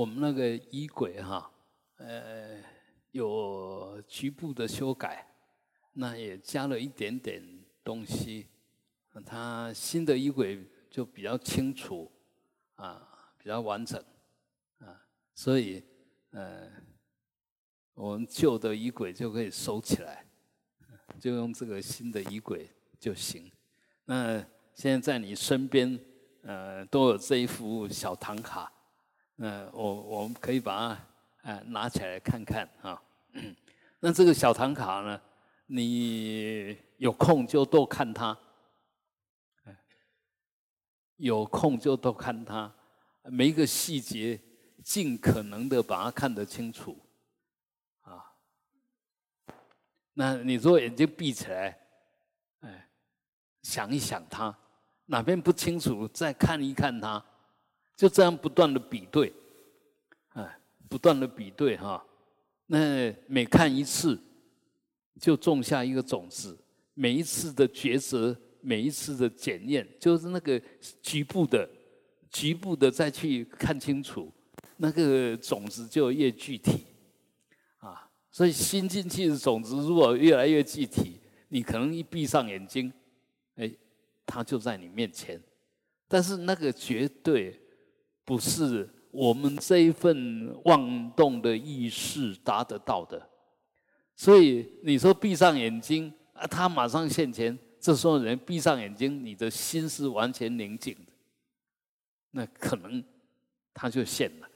我们那个仪轨哈，呃，有局部的修改，那也加了一点点东西，它新的仪轨就比较清楚，啊，比较完整，啊，所以，呃，我们旧的仪轨就可以收起来，就用这个新的仪轨就行。那现在在你身边，呃，都有这一幅小唐卡。嗯，我我们可以把它呃拿起来看看啊。那这个小唐卡呢，你有空就多看它，有空就多看它，每一个细节尽可能的把它看得清楚啊。那你如果眼睛闭起来，哎，想一想它，哪边不清楚，再看一看它。就这样不断的比对，不断的比对哈，那每看一次，就种下一个种子。每一次的抉择，每一次的检验，就是那个局部的、局部的再去看清楚，那个种子就越具体啊。所以新进去的种子如果越来越具体，你可能一闭上眼睛，哎，它就在你面前。但是那个绝对。不是我们这一份妄动的意识达得到的，所以你说闭上眼睛啊，他马上现前。这时候人闭上眼睛，你的心是完全宁静的，那可能他就现了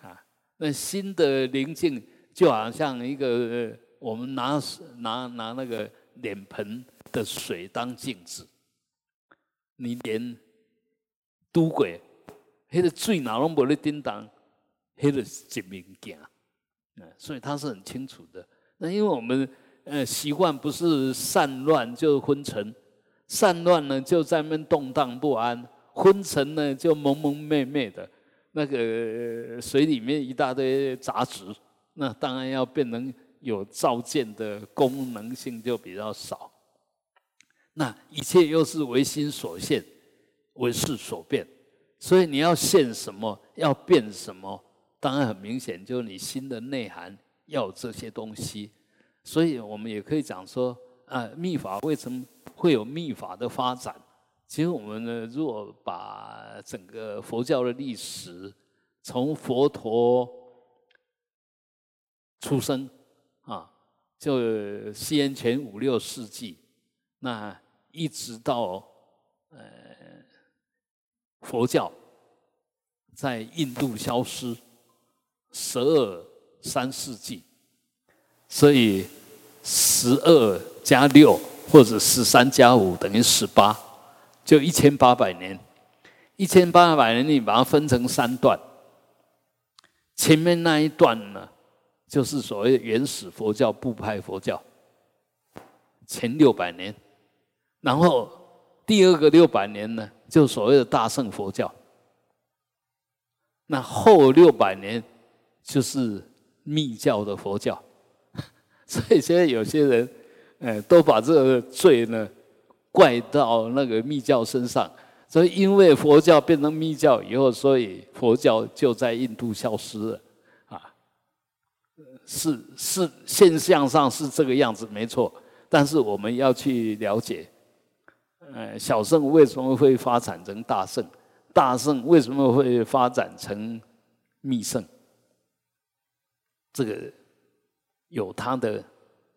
啊。那心的宁静就好像一个我们拿拿拿那个脸盆的水当镜子，你连都鬼。黑的最哪拢无咧叮当，黑的是一物件，嗯，所以他是很清楚的。那因为我们呃习惯不是散乱就昏沉，散乱呢就在那动荡不安，昏沉呢就蒙蒙昧昧的，那个水里面一大堆杂质，那当然要变成有照见的功能性就比较少。那一切又是唯心所现，唯事所变。所以你要现什么，要变什么，当然很明显，就是你心的内涵要有这些东西。所以我们也可以讲说，啊，密法为什么会有密法的发展？其实我们呢，如果把整个佛教的历史，从佛陀出生啊，就西元前五六世纪，那一直到呃。佛教在印度消失十二三世纪，所以十二加六或者十三加五等于十八，就一千八百年。一千八百年，你把它分成三段，前面那一段呢，就是所谓原始佛教部派佛教，前六百年，然后第二个六百年呢。就所谓的大乘佛教，那后六百年就是密教的佛教，所以现在有些人，哎，都把这个罪呢怪到那个密教身上。所以因为佛教变成密教以后，所以佛教就在印度消失了，啊，是是现象上是这个样子，没错。但是我们要去了解。呃，小圣为什么会发展成大圣？大圣为什么会发展成密圣？这个有它的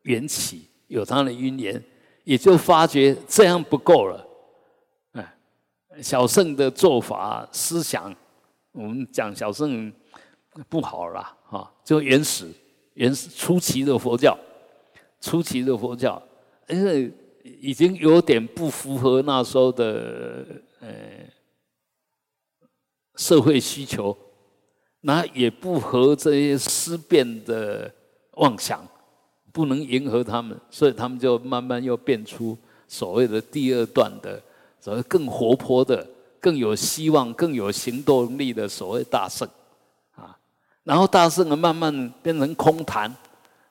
缘起，有它的因缘，也就发觉这样不够了。哎，小圣的做法、思想，我们讲小圣不好啦，哈，就原始、原始初期的佛教，初期的佛教，因为。已经有点不符合那时候的呃社会需求，那也不合这些思辨的妄想，不能迎合他们，所以他们就慢慢又变出所谓的第二段的，所谓更活泼的、更有希望、更有行动力的所谓大圣啊。然后大圣呢，慢慢变成空谈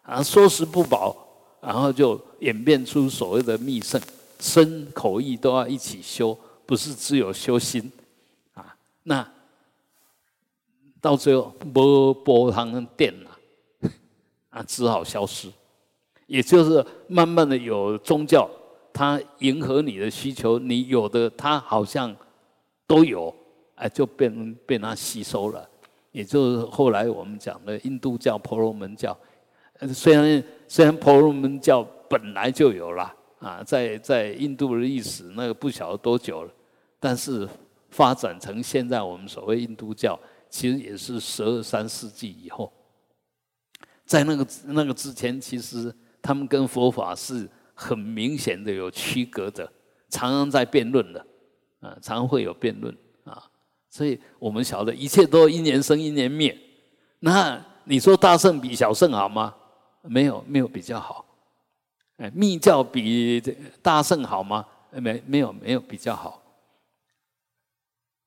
啊，说时不饱。然后就演变出所谓的密圣，身口意都要一起修，不是只有修心啊。那到最后波波汤电了，啊，只好消失。也就是慢慢的有宗教，它迎合你的需求，你有的它好像都有，哎，就变被它吸收了。也就是后来我们讲的印度教、婆罗门教，呃虽然虽然婆罗门教本来就有了啊，在在印度的历史那个不晓得多久了，但是发展成现在我们所谓印度教，其实也是十二三世纪以后，在那个那个之前，其实。他们跟佛法是很明显的有区隔的，常常在辩论的，啊，常常会有辩论啊，所以我们晓得一切都一年生一年灭。那你说大圣比小圣好吗？没有，没有比较好。哎，密教比大圣好吗？没，没有，没有比较好，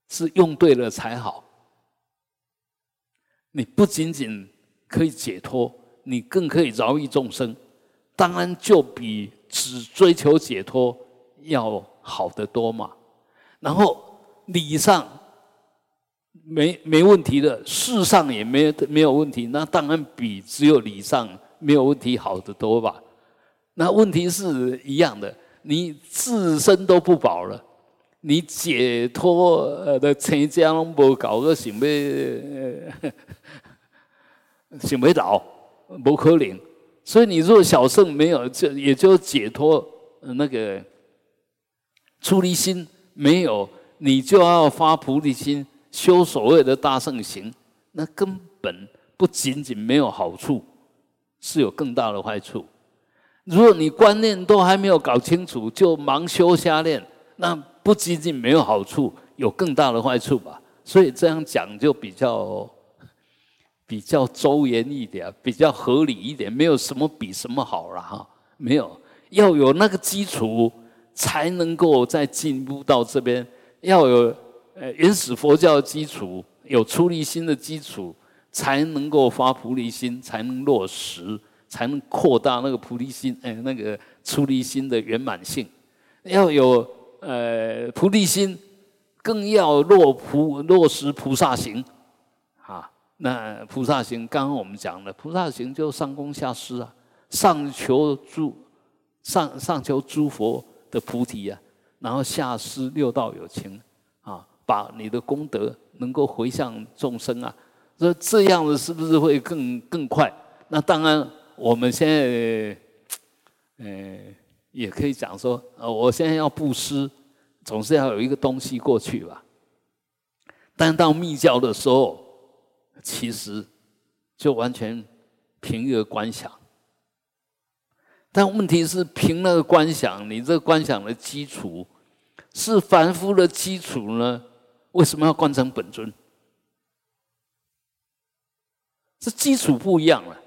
是用对了才好。你不仅仅可以解脱，你更可以饶益众生。当然就比只追求解脱要好得多嘛。然后理上没没问题的，事上也没没有问题，那当然比只有理上没有问题好得多吧。那问题是一样的，你自身都不保了，你解脱的成家拢无搞个想要 想不到，无可能。所以你若小圣没有，就也就解脱那个出离心没有，你就要发菩提心，修所谓的大圣行，那根本不仅仅没有好处，是有更大的坏处。如果你观念都还没有搞清楚，就盲修瞎练，那不仅仅没有好处，有更大的坏处吧。所以这样讲就比较。比较周延一点，比较合理一点，没有什么比什么好了哈。没有，要有那个基础，才能够再进步到这边。要有呃原始佛教的基础，有出离心的基础，才能够发菩提心，才能落实，才能扩大那个菩提心，哎，那个出离心的圆满性。要有呃菩提心，更要落菩落实菩萨行。啊那菩萨行，刚刚我们讲了，菩萨行就上供下施啊，上求诸上上求诸佛的菩提啊，然后下施六道有情啊，把你的功德能够回向众生啊，这这样子是不是会更更快？那当然，我们现在，呃，也可以讲说，呃，我现在要布施，总是要有一个东西过去吧。但到密教的时候。其实就完全凭一个观想，但问题是凭那个观想，你这个观想的基础是凡夫的基础呢？为什么要观成本尊？这基础不一样了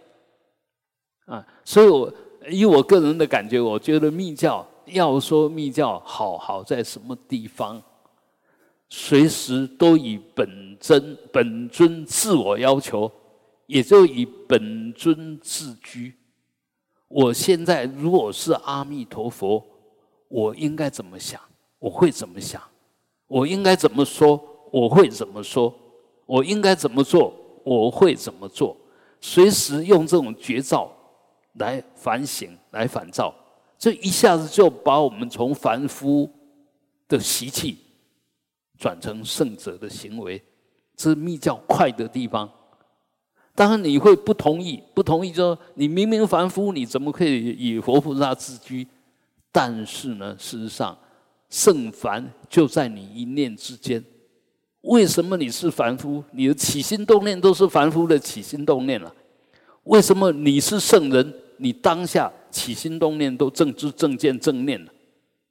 啊！所以我以我个人的感觉，我觉得密教要说密教好好在什么地方，随时都以本。真本尊自我要求，也就以本尊自居。我现在如果是阿弥陀佛，我应该怎么想？我会怎么想？我应该怎么说？我会怎么说？我应该怎么做？我会怎么做？随时用这种绝招来反省、来反照，这一下子就把我们从凡夫的习气转成圣者的行为。是密教快的地方，当然你会不同意，不同意就说你明明凡夫，你怎么可以以佛菩萨自居？但是呢，事实上圣凡就在你一念之间。为什么你是凡夫？你的起心动念都是凡夫的起心动念了。为什么你是圣人？你当下起心动念都正知正见正念了，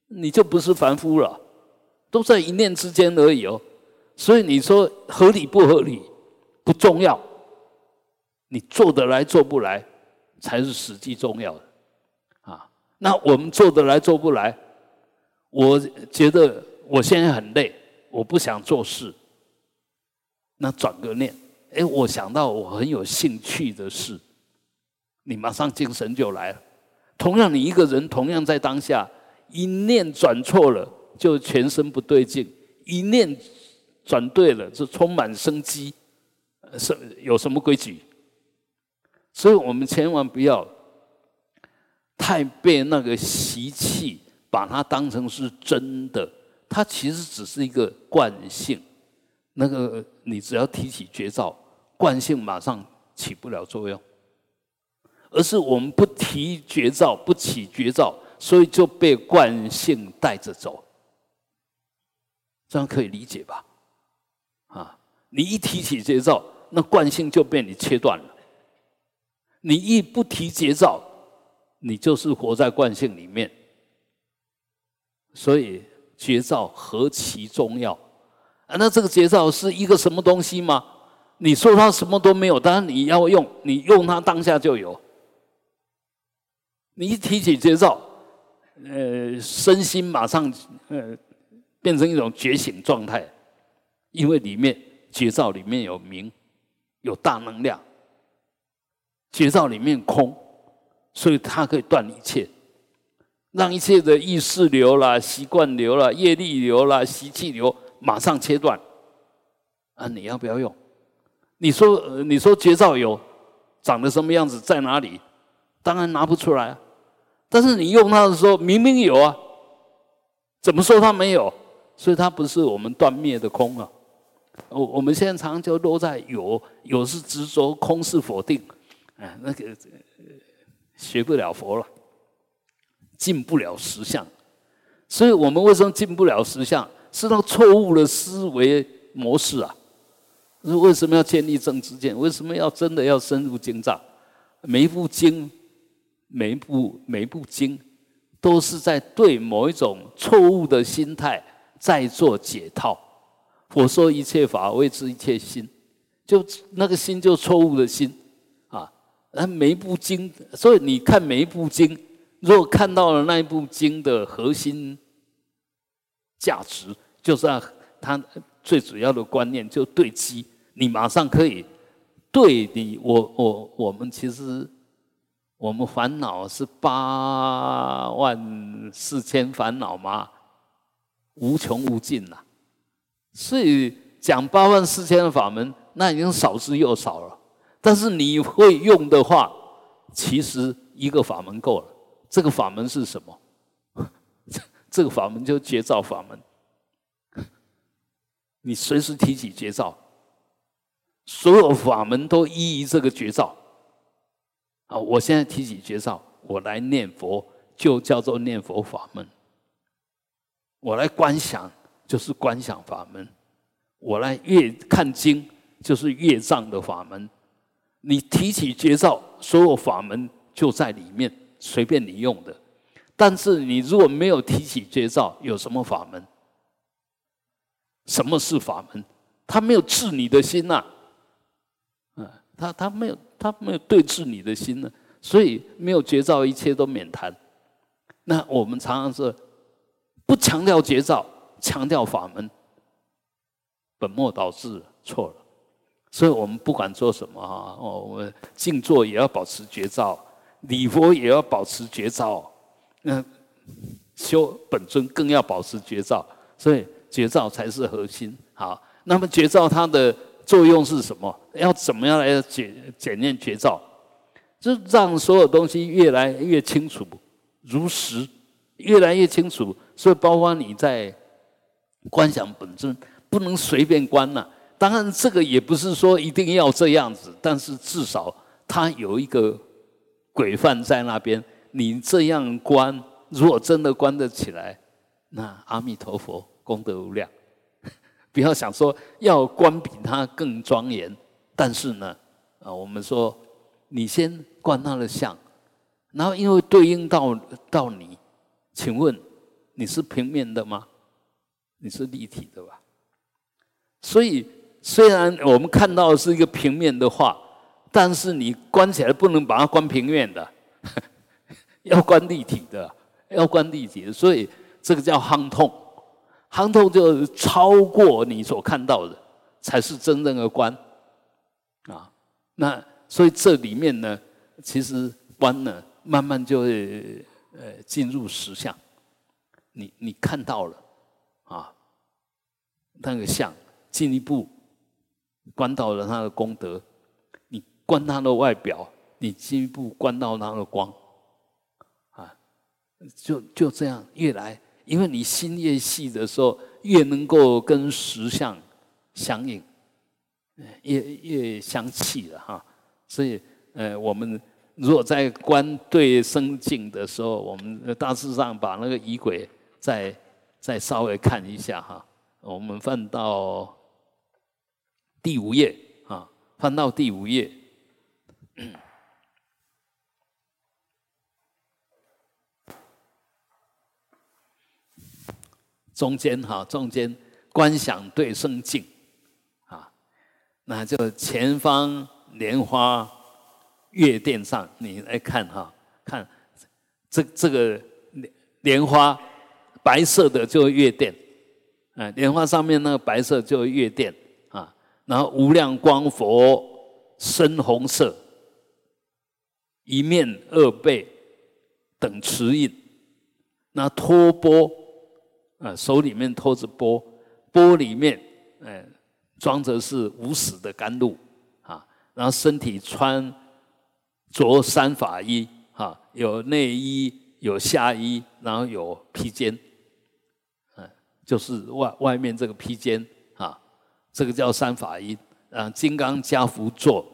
你就不是凡夫了，都在一念之间而已哦。所以你说合理不合理不重要，你做得来做不来才是实际重要的啊。那我们做得来做不来，我觉得我现在很累，我不想做事。那转个念，哎，我想到我很有兴趣的事，你马上精神就来了。同样，你一个人同样在当下一念转错了，就全身不对劲，一念。转对了，就充满生机，是有什么规矩？所以我们千万不要太被那个习气把它当成是真的，它其实只是一个惯性。那个你只要提起绝招，惯性马上起不了作用，而是我们不提绝招，不起绝招，所以就被惯性带着走。这样可以理解吧？啊，你一提起绝招，那惯性就被你切断了。你一不提节奏，你就是活在惯性里面。所以节奏何其重要啊！那这个节奏是一个什么东西吗？你说它什么都没有，当然你要用，你用它当下就有。你一提起节奏，呃，身心马上呃变成一种觉醒状态，因为里面节奏里面有明，有大能量。觉照里面空，所以它可以断一切，让一切的意识流啦、习惯流啦、业力流啦、习气流马上切断。啊，你要不要用？你说，你说觉照有长得什么样子，在哪里？当然拿不出来啊。但是你用它的时候，明明有啊，怎么说它没有？所以它不是我们断灭的空啊。我我们现在常常就落在有，有是执着，空是否定。哎，那个学不了佛了，进不了实相，所以我们为什么进不了实相？是那错误的思维模式啊！为什么要建立正知见？为什么要真的要深入经藏？每一部经，每一部每一部经，都是在对某一种错误的心态在做解套。我说一切法谓之一切心，就那个心就错误的心。啊，每一部经，所以你看每一部经，如果看到了那一部经的核心价值，就是啊，他最主要的观念就对机，你马上可以对你我我我们其实我们烦恼是八万四千烦恼吗？无穷无尽呐，所以讲八万四千的法门，那已经少之又少了。但是你会用的话，其实一个法门够了。这个法门是什么？这个法门就绝招法门。你随时提起绝招，所有法门都依于这个绝招。啊，我现在提起绝招，我来念佛就叫做念佛法门。我来观想就是观想法门。我来阅看经就是阅藏的法门。你提起绝招，所有法门就在里面，随便你用的。但是你如果没有提起绝招，有什么法门？什么是法门？他没有治你的心呐，嗯，他他没有他没有对治你的心呢，所以没有绝招，一切都免谈。那我们常常是不强调绝招，强调法门，本末倒置，错了。所以我们不管做什么啊，我们静坐也要保持绝招，礼佛也要保持绝招，那修本尊更要保持绝招，所以绝招才是核心。好，那么绝招它的作用是什么？要怎么样来检检验绝招？就让所有东西越来越清楚、如实，越来越清楚。所以包括你在观想本尊，不能随便观了。当然，这个也不是说一定要这样子，但是至少它有一个规范在那边。你这样观，如果真的观得起来，那阿弥陀佛功德无量。不要想说要观比他更庄严，但是呢，啊，我们说你先观他的相，然后因为对应到到你，请问你是平面的吗？你是立体的吧？所以。虽然我们看到是一个平面的画，但是你关起来不能把它关平面的，要关立体的，要关立体的。所以这个叫夯痛，夯痛就超过你所看到的，才是真正的观啊。那所以这里面呢，其实观呢，慢慢就会呃进入实相。你你看到了啊，那个相进一步。观到了他的功德；你观他的外表，你进一步观到他的光。就就这样越来，因为你心越细的时候，越能够跟实相相应，越越相契了哈。所以，呃，我们如果在观对生境的时候，我们大致上把那个仪轨再再稍微看一下哈。我们翻到第五页啊，翻到第五页，中间哈，中间观想对生境啊，那就前方莲花月殿上，你来看哈，看这这个莲莲花白色的就月殿。哎，莲花上面那个白色就月殿啊，然后无量光佛深红色，一面二背等持印，那托钵啊，手里面托着钵，钵里面哎装着是无始的甘露啊，然后身体穿着三法衣啊，有内衣有下衣，然后有披肩。嗯就是外外面这个披肩啊，这个叫三法衣啊，金刚加福座。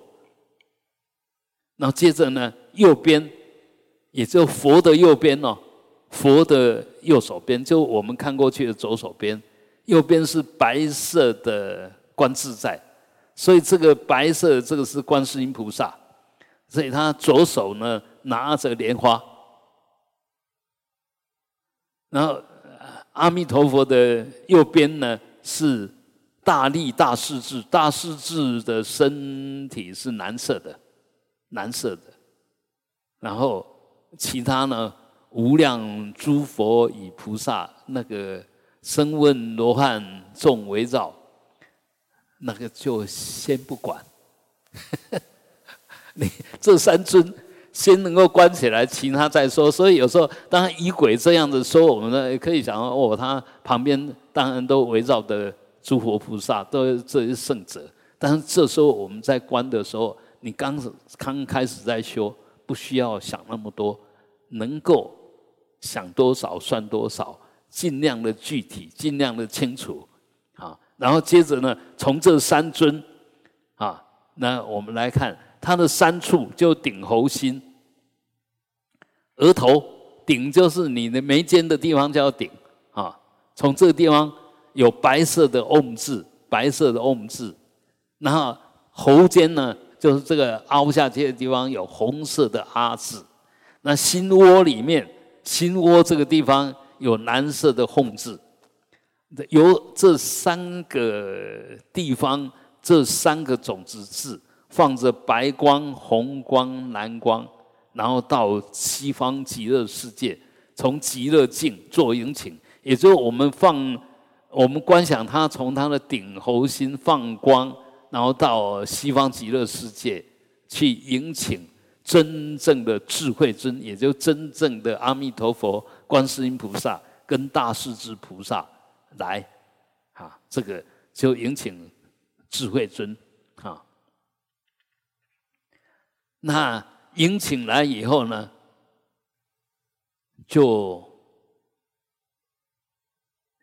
然后接着呢，右边，也就佛的右边哦，佛的右手边，就我们看过去的左手边，右边是白色的观自在，所以这个白色这个是观世音菩萨，所以他左手呢拿着莲花，然后。阿弥陀佛的右边呢是大力大势至，大势至的身体是蓝色的，蓝色的。然后其他呢，无量诸佛与菩萨那个声闻罗汉众围绕，那个就先不管。你这三尊。先能够关起来，其他再说。所以有时候，当然以鬼这样子说，我们呢也可以想哦，他旁边当然都围绕的诸佛菩萨，都这些圣者。但是这时候我们在关的时候，你刚刚开始在修，不需要想那么多，能够想多少算多少，尽量的具体，尽量的清楚啊。然后接着呢，从这三尊啊，那我们来看。它的三处就顶喉心，额头顶就是你的眉间的地方叫顶啊。从这个地方有白色的 Om 字，白色的 Om 字，然后喉间呢就是这个凹下去的地方有红色的阿字。那心窝里面，心窝这个地方有蓝色的吽字。由这三个地方，这三个种子字。放着白光、红光、蓝光，然后到西方极乐世界，从极乐境做引请，也就是我们放，我们观想它从它的顶喉心放光，然后到西方极乐世界去引请真正的智慧尊，也就真正的阿弥陀佛、观世音菩萨跟大势至菩萨来，啊，这个就引请智慧尊。啊那迎请来以后呢，就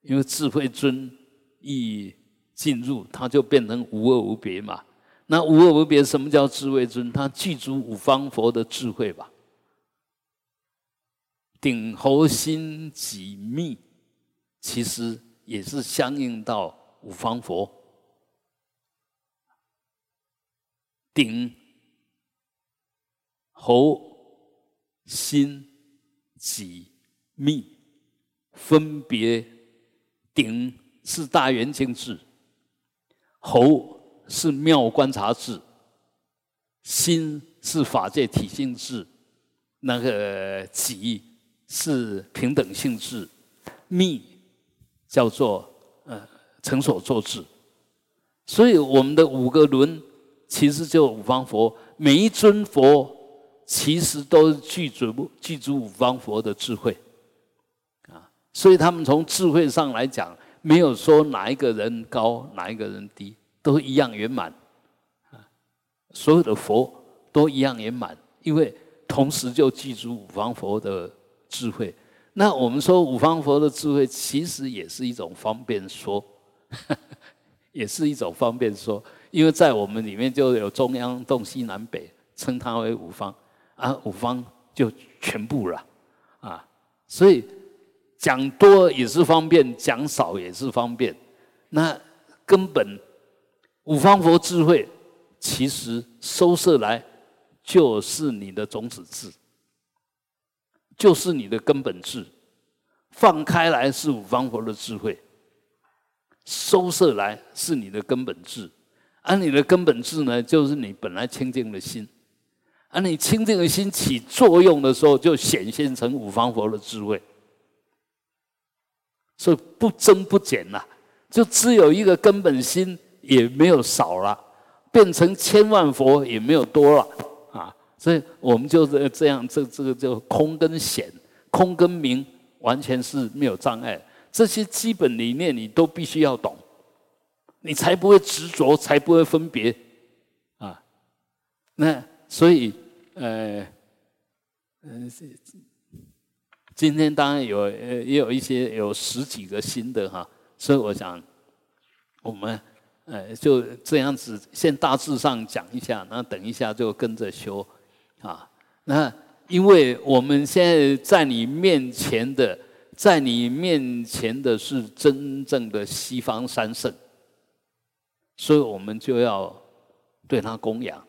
因为智慧尊一进入，他就变成无二无别嘛。那无二无别，什么叫智慧尊？他具足五方佛的智慧吧。顶喉心几密，其实也是相应到五方佛顶。喉、心、己、密，分别顶是大圆镜智，喉是妙观察智，心是法界体性智，那个己是平等性智，密叫做呃成所作智。所以我们的五个轮其实就五方佛，每一尊佛。其实都具足具足五方佛的智慧，啊，所以他们从智慧上来讲，没有说哪一个人高，哪一个人低，都一样圆满。啊所有的佛都一样圆满，因为同时就记住五方佛的智慧。那我们说五方佛的智慧，其实也是一种方便说，也是一种方便说，因为在我们里面就有中央、东西南北，称它为五方，啊，五方就全部了，啊，所以讲多也是方便，讲少也是方便。那根本五方佛智慧，其实收摄来就是你的种子智。就是你的根本智，放开来是五方佛的智慧，收摄来是你的根本智，而你的根本智呢，就是你本来清净的心，而你清净的心起作用的时候，就显现成五方佛的智慧，所以不增不减呐，就只有一个根本心，也没有少了，变成千万佛也没有多了。啊所以我们就是这样，这这个叫空跟显，空跟明，完全是没有障碍。这些基本理念你都必须要懂，你才不会执着，才不会分别啊。那所以，呃，嗯，今天当然有，呃，也有一些有十几个新的哈。所以我想，我们呃就这样子，先大致上讲一下，然后等一下就跟着修。啊，那因为我们现在在你面前的，在你面前的是真正的西方三圣，所以我们就要对他供养，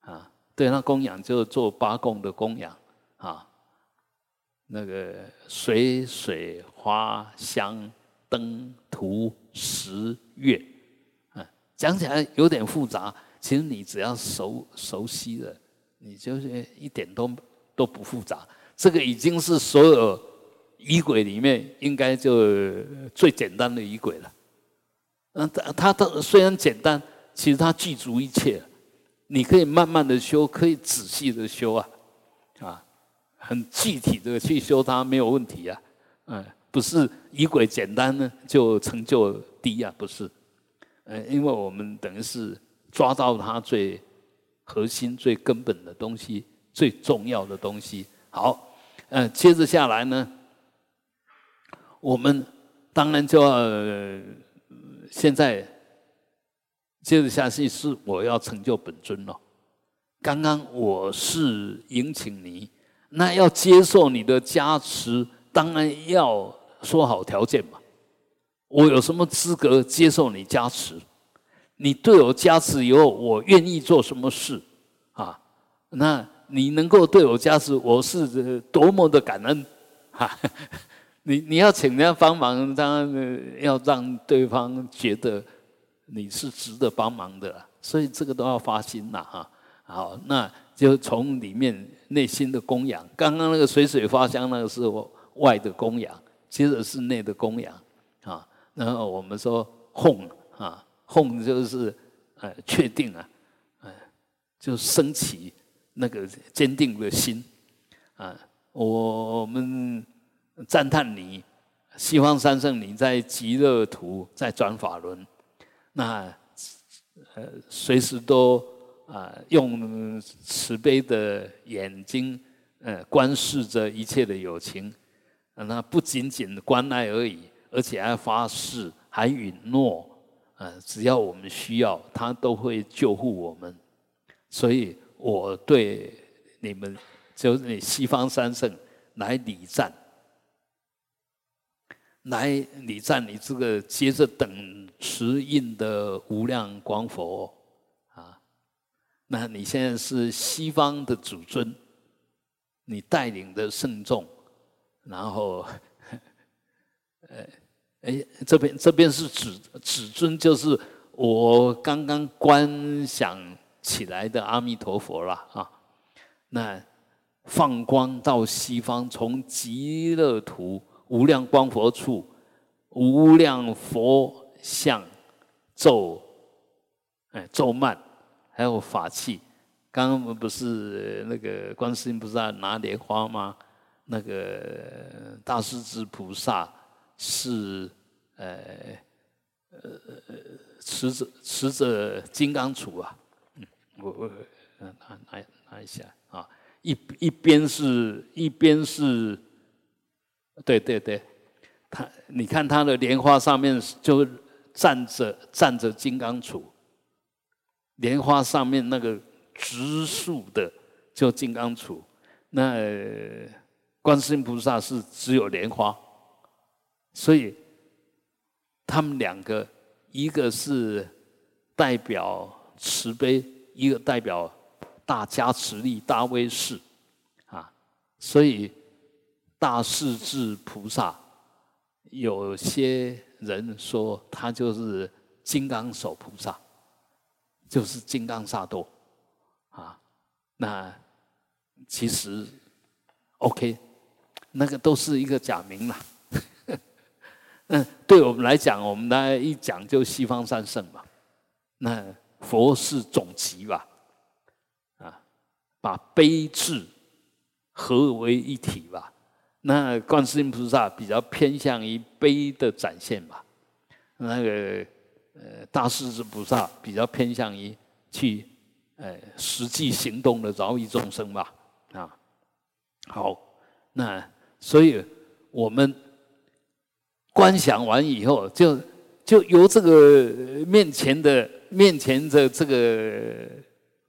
啊，对他供养就做八供的供养，啊，那个水水花香灯图十月，讲起来有点复杂，其实你只要熟熟悉了。你就是一点都都不复杂，这个已经是所有仪轨里面应该就最简单的仪轨了。嗯，它它虽然简单，其实它具足一切。你可以慢慢的修，可以仔细的修啊，啊，很具体的去修它没有问题啊。嗯，不是仪轨简单呢就成就低啊，不是。嗯，因为我们等于是抓到它最。核心最根本的东西，最重要的东西。好，嗯，接着下来呢，我们当然就要现在接着下去是我要成就本尊了。刚刚我是迎请你，那要接受你的加持，当然要说好条件嘛。我有什么资格接受你加持？你对我加持以后，我愿意做什么事啊？那你能够对我加持，我是多么的感恩 哈！你你要请人家帮忙，当然要让对方觉得你是值得帮忙的，所以这个都要发心呐哈！好，那就从里面内心的供养。刚刚那个水水花香那个是外的供养，接着是内的供养。然后我们说哄啊。哄就是呃确定啊，呃就升起那个坚定的心啊。我们赞叹你西方三圣，你在极乐图在转法轮，那呃随时都啊用慈悲的眼睛呃观视着一切的友情，那不仅仅关爱而已，而且还发誓还允诺。呃，只要我们需要，他都会救护我们。所以我对你们，就是你西方三圣来礼赞，来礼赞你这个接着等持印的无量光佛啊。那你现在是西方的主尊，你带领的圣众，然后，呃。哎，这边这边是指指尊，就是我刚刚观想起来的阿弥陀佛了啊。那放光到西方，从极乐土无量光佛处，无量佛像咒，哎咒曼，还有法器。刚刚我们不是那个观世音菩萨拿莲花吗？那个大势至菩萨。是呃呃持着持着金刚杵啊，嗯，我我拿拿拿一下啊，一一边是一边是，对对对，他你看他的莲花上面就站着站着金刚杵，莲花上面那个直竖的就金刚杵，那观世音菩萨是只有莲花，所以他们两个一个是代表慈悲。一个代表大加持力、大威势，啊，所以大势至菩萨，有些人说他就是金刚手菩萨，就是金刚萨埵，啊，那其实 OK，那个都是一个假名啦。嗯，对我们来讲，我们大家一讲就西方三圣嘛，那。佛是总集吧，啊，把悲智合为一体吧。那观世音菩萨比较偏向于悲的展现吧，那个呃大势至菩萨比较偏向于去呃实际行动的饶益众生吧。啊，好，那所以我们观想完以后，就就由这个面前的。面前的这个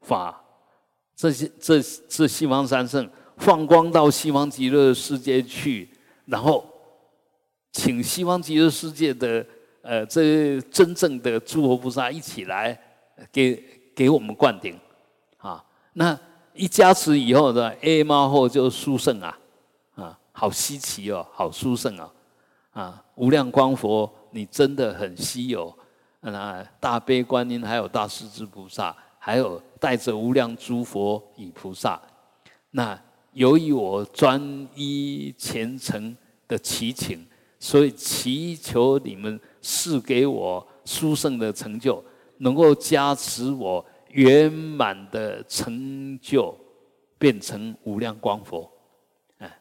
法，这些这这西方三圣放光到西方极乐世界去，然后请西方极乐世界的呃这真正的诸佛菩萨一起来给给我们灌顶啊！那一加持以后呢，A 猫后就殊胜啊啊，好稀奇哦，好殊胜啊啊！无量光佛，你真的很稀有。那大悲观音，还有大势至菩萨，还有带着无量诸佛与菩萨。那由于我专一虔诚的祈请，所以祈求你们赐给我殊胜的成就，能够加持我圆满的成就，变成无量光佛。哎，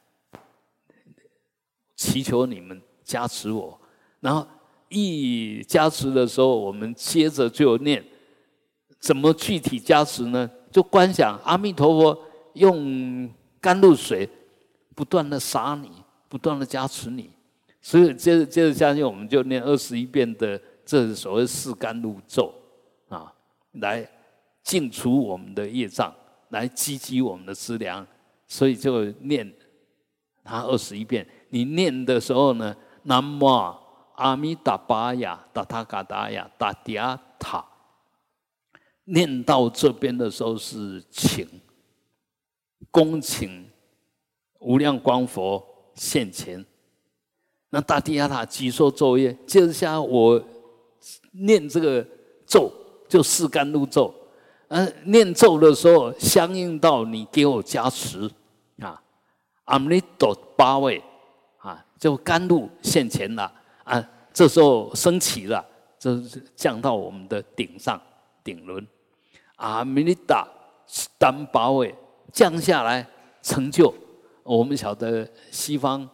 祈求你们加持我，然后。一加持的时候，我们接着就念，怎么具体加持呢？就观想阿弥陀佛用甘露水不断的洒你，不断的加持你。所以接着接着下去，我们就念二十一遍的这所谓四甘露咒啊，来净除我们的业障，来积积我们的资粮。所以就念他二十一遍。你念的时候呢，南无。阿弥达巴呀，达他嘎达呀，达迪亚塔。念到这边的时候是请，恭请无量光佛现前。那达迪亚塔举说咒业，接着下我念这个咒，就四甘露咒。嗯，念咒的时候，相应到你给我加持啊，阿弥陀八位，就甘露现前了。啊，这时候升起了，这降到我们的顶上顶轮，阿弥利达丹巴位降下来成就。我们晓得西方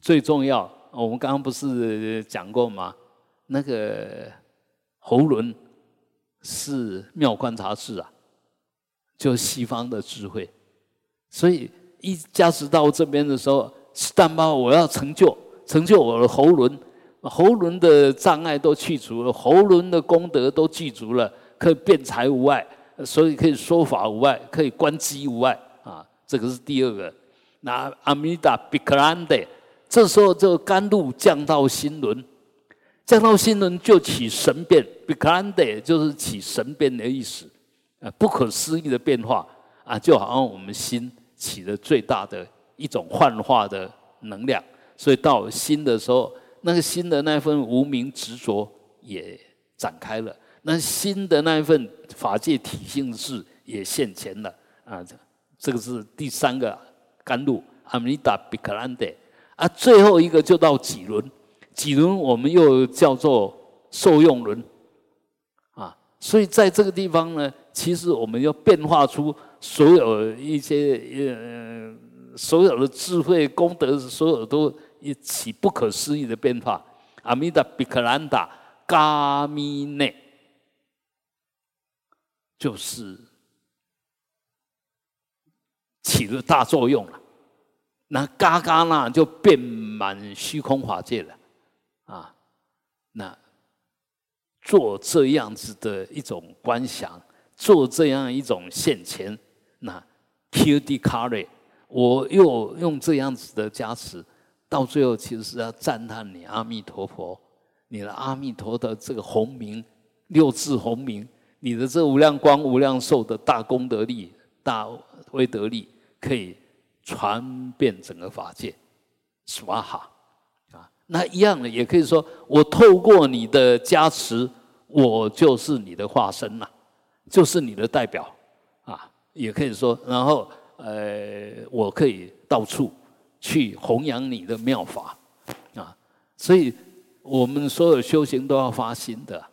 最重要，我们刚刚不是讲过吗？那个喉轮是妙观察室啊，就西方的智慧。所以一加持到这边的时候，丹巴我要成就，成就我的喉轮。喉轮的障碍都去除了，喉轮的功德都具足了，可以辩财无碍，所以可以说法无碍，可以观机无碍啊。这个是第二个。那阿弥达比克兰德，这时候这个甘露降到心轮，降到心轮就起神变，比克兰德就是起神变的意思，啊，不可思议的变化啊，就好像我们心起了最大的一种幻化的能量，所以到心的时候。那个新的那份无名执着也展开了，那新的那一份法界体性智也现前了啊！这个是第三个甘露阿弥达比克兰德啊，最后一个就到几轮，几轮我们又叫做受用轮啊。所以在这个地方呢，其实我们要变化出所有一些呃所有的智慧功德，所有都。一起不可思议的变化，阿弥达比克兰达嘎咪内，就是起了大作用了。那嘎嘎那就遍满虚空法界了，啊，那做这样子的一种观想，做这样一种现前，那 Q D Carry，我又用这样子的加持，到最后其实是要赞叹你阿弥陀佛，你的阿弥陀的这个洪名六字洪名，你的这无量光无量寿的大功德力、大威德力，可以。传遍整个法界，什么哈啊，那一样的也可以说，我透过你的加持，我就是你的化身呐，就是你的代表啊，也可以说，然后呃，我可以到处去弘扬你的妙法啊，所以我们所有修行都要发心的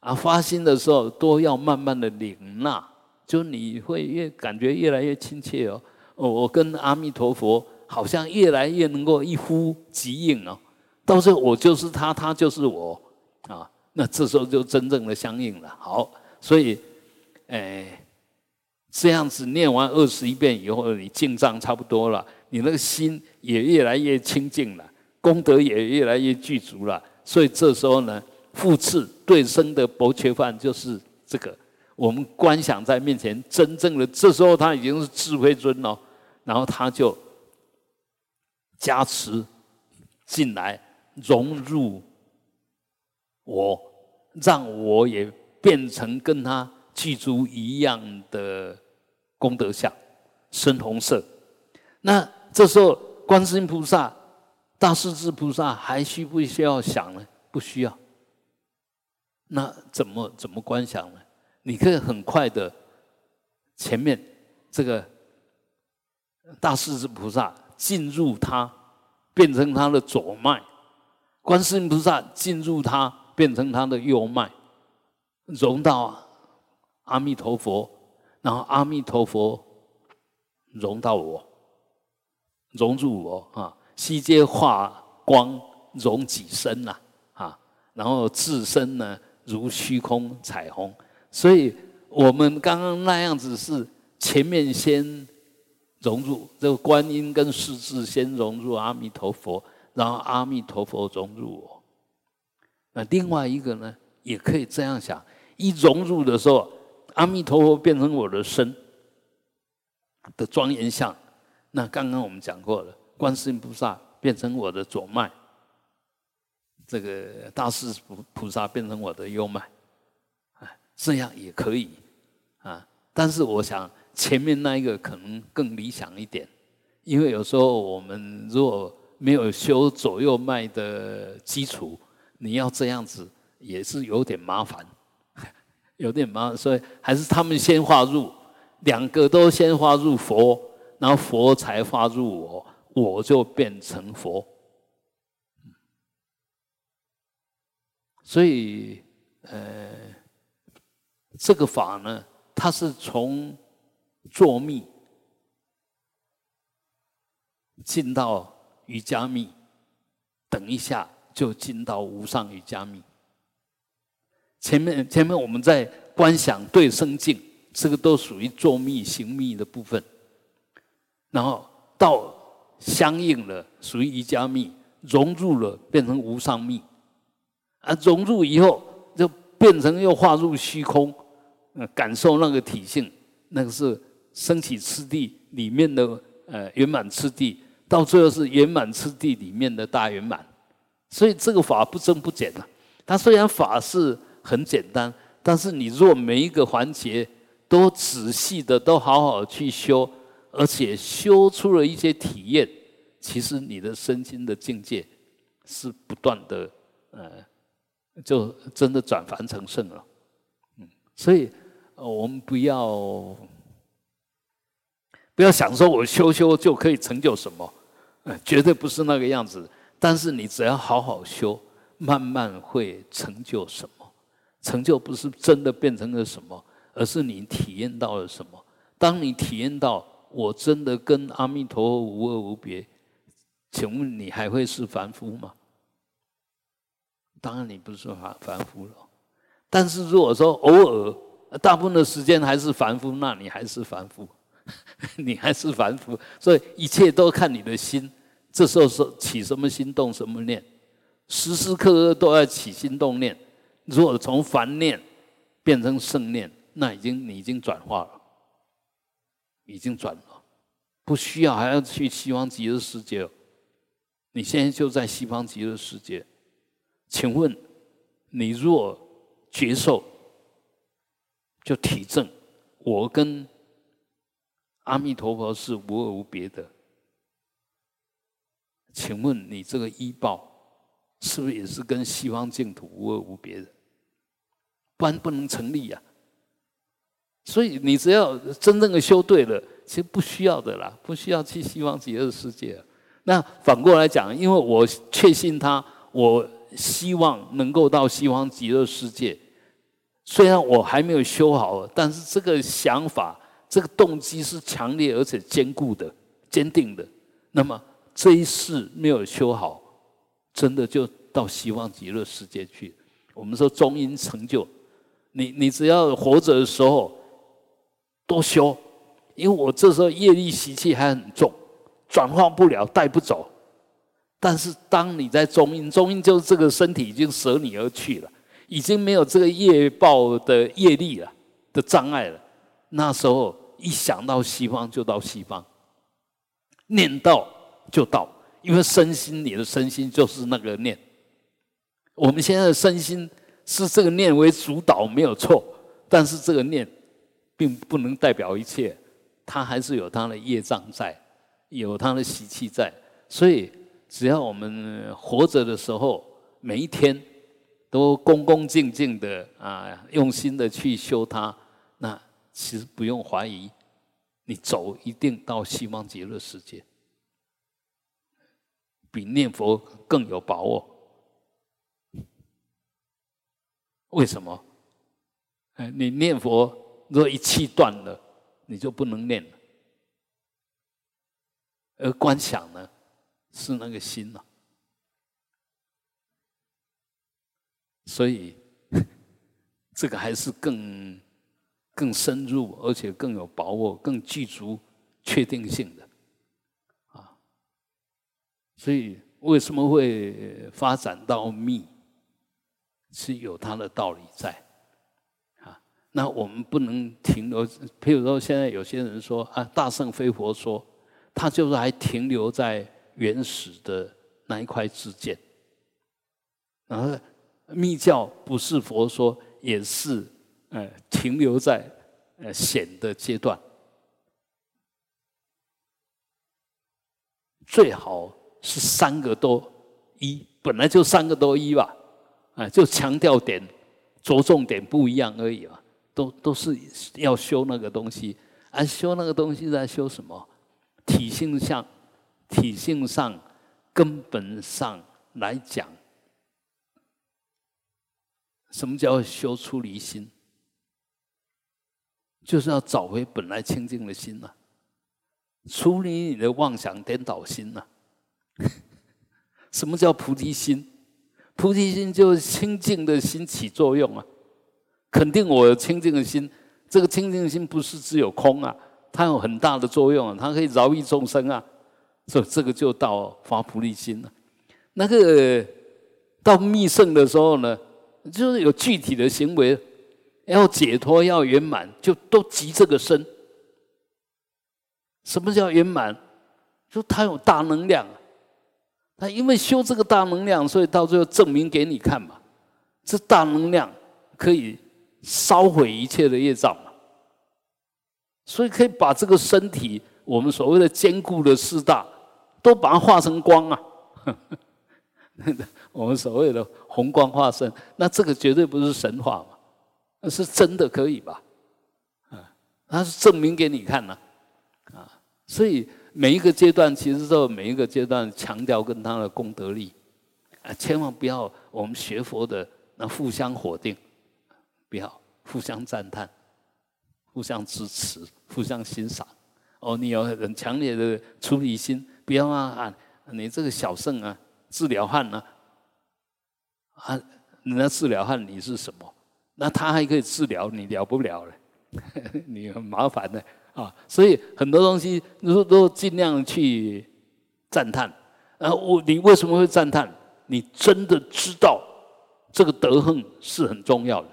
啊，发心的时候都要慢慢的领纳，就你会越感觉越来越亲切哦。我跟阿弥陀佛好像越来越能够一呼即应哦，到时候我就是他，他就是我啊，那这时候就真正的相应了。好，所以，哎，这样子念完二十一遍以后，你进账差不多了，你那个心也越来越清净了，功德也越来越具足了。所以这时候呢，复次对生的薄缺饭就是这个。我们观想在面前，真正的这时候他已经是智慧尊了，然后他就加持进来，融入我，让我也变成跟他具足一样的功德相，深红色。那这时候，观世音菩萨、大势至菩萨还需不需要想呢？不需要。那怎么怎么观想呢？你可以很快的，前面这个大势至菩萨进入他，变成他的左脉；观世音菩萨进入他，变成他的右脉，融到阿弥陀佛，然后阿弥陀佛融到我，融入我啊！悉皆化光融己身呐啊！然后自身呢如虚空彩虹。所以我们刚刚那样子是前面先融入这个观音跟世智，先融入阿弥陀佛，然后阿弥陀佛融入我。那另外一个呢，也可以这样想：一融入的时候，阿弥陀佛变成我的身的庄严相。那刚刚我们讲过了，观世音菩萨变成我的左脉，这个大势菩菩萨变成我的右脉。啊这样也可以，啊！但是我想前面那一个可能更理想一点，因为有时候我们如果没有修左右脉的基础，你要这样子也是有点麻烦，有点麻烦，所以还是他们先化入，两个都先化入佛，然后佛才化入我，我就变成佛。所以，呃。这个法呢，它是从坐密进到瑜伽密，等一下就进到无上瑜伽密。前面前面我们在观想对生境，这个都属于坐密行密的部分。然后到相应了，属于瑜伽密，融入了变成无上密，啊，融入以后就变成又化入虚空。呃感受那个体性，那个是升起次第里面的呃圆满次第，到最后是圆满次第里面的大圆满。所以这个法不增不减呐。它虽然法是很简单，但是你若每一个环节都仔细的都好好去修，而且修出了一些体验，其实你的身心的境界是不断的呃，就真的转凡成圣了。嗯，所以。我们不要不要想说，我修修就可以成就什么，绝对不是那个样子。但是你只要好好修，慢慢会成就什么。成就不是真的变成了什么，而是你体验到了什么。当你体验到我真的跟阿弥陀佛无二无别，请问你还会是凡夫吗？当然你不是凡凡夫了。但是如果说偶尔，大部分的时间还是凡夫，那你还是凡夫，你还是凡夫，所以一切都看你的心。这时候是起什么心动什么念，时时刻刻都要起心动念。如果从凡念变成圣念，那已经你已经转化了，已经转了，不需要还要去西方极乐世界。你现在就在西方极乐世界，请问你若觉受，就体证，我跟阿弥陀佛是无二无别的。请问你这个医报是不是也是跟西方净土无二无别的？不然不能成立呀。所以你只要真正的修对了，其实不需要的啦，不需要去西方极乐世界。那反过来讲，因为我确信他，我希望能够到西方极乐世界。虽然我还没有修好，但是这个想法、这个动机是强烈而且坚固的、坚定的。那么这一世没有修好，真的就到西方极乐世界去。我们说中阴成就，你你只要活着的时候多修，因为我这时候业力习气还很重，转化不了，带不走。但是当你在中阴，中阴就是这个身体已经舍你而去了。已经没有这个业报的业力了的障碍了，那时候一想到西方就到西方，念到就到，因为身心你的身心就是那个念。我们现在的身心是这个念为主导没有错，但是这个念并不能代表一切，它还是有它的业障在，有它的习气在，所以只要我们活着的时候，每一天。都恭恭敬敬的啊，用心的去修它，那其实不用怀疑，你走一定到西方极乐世界，比念佛更有把握。为什么？哎，你念佛若一气断了，你就不能念了，而观想呢，是那个心呐。所以，这个还是更更深入，而且更有把握、更具足确定性的啊。所以，为什么会发展到密，是有它的道理在啊。那我们不能停留，譬如说，现在有些人说啊，大圣非佛说，他就是还停留在原始的那一块之见，然后。密教不是佛说，也是呃停留在呃显的阶段。最好是三个都一，本来就三个都一吧，啊，就强调点、着重点不一样而已嘛，都都是要修那个东西，而修那个东西在修什么？体性上、体性上、根本上来讲。什么叫修出离心？就是要找回本来清净的心呐，处理你的妄想颠倒心呐。什么叫菩提心？菩提心就是清净的心起作用啊。肯定我清净的心，这个清净心不是只有空啊，它有很大的作用啊，它可以饶益众生啊。所以这个就到发菩提心了。那个到密圣的时候呢？就是有具体的行为，要解脱，要圆满，就都集这个身。什么叫圆满？就他有大能量，他因为修这个大能量，所以到最后证明给你看嘛。这大能量可以烧毁一切的业障嘛，所以可以把这个身体，我们所谓的坚固的四大，都把它化成光啊。我们所谓的红光化身，那这个绝对不是神话嘛，那是真的可以吧？啊，它是证明给你看呢，啊，所以每一个阶段其实都每一个阶段强调跟他的功德力，啊，千万不要我们学佛的那互相否定，不要互相赞叹，互相支持，互相欣赏。哦，你有很强烈的出离心，不要啊啊，你这个小圣啊，治疗汉呢？啊，人家治疗汉，你是什么？那他还可以治疗，你了不了了，你很麻烦的，啊所以很多东西都都尽量去赞叹。然后我你为什么会赞叹？你真的知道这个德行是很重要的。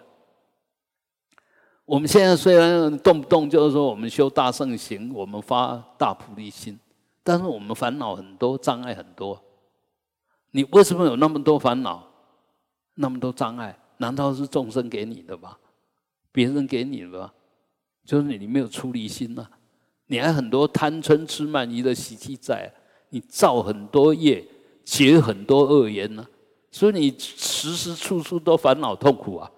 我们现在虽然动不动就是说我们修大圣行，我们发大菩提心，但是我们烦恼很多，障碍很多。你为什么有那么多烦恼，那么多障碍？难道是众生给你的吗？别人给你的吗？就是你没有出离心呐，你还很多贪嗔痴慢疑的习气在，你造很多业，结很多恶缘呢，所以你时时处处都烦恼痛苦啊。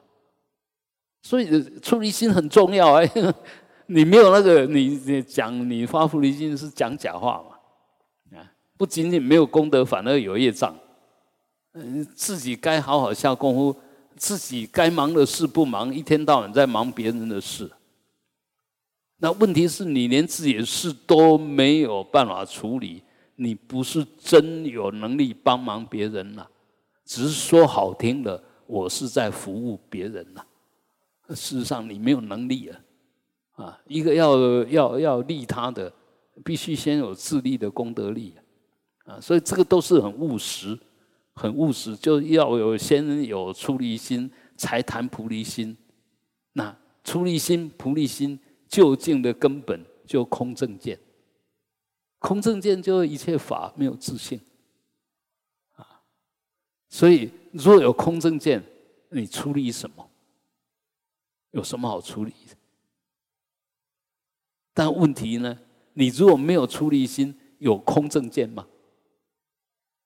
所以出离心很重要啊！你没有那个，你你讲你发菩提心是讲假话嘛？啊，不仅仅没有功德，反而有业障。嗯，自己该好好下功夫，自己该忙的事不忙，一天到晚在忙别人的事。那问题是你连自己的事都没有办法处理，你不是真有能力帮忙别人了，只是说好听的，我是在服务别人了。事实上，你没有能力啊！啊，一个要要要利他的，必须先有自利的功德力啊！所以这个都是很务实，很务实，就要有先有出离心，才谈菩提心。那出离心、菩提心究竟的根本就空正见，空正见就一切法没有自信啊！所以若有空正见，你出离什么？有什么好处理的？但问题呢？你如果没有出离心，有空正见吗？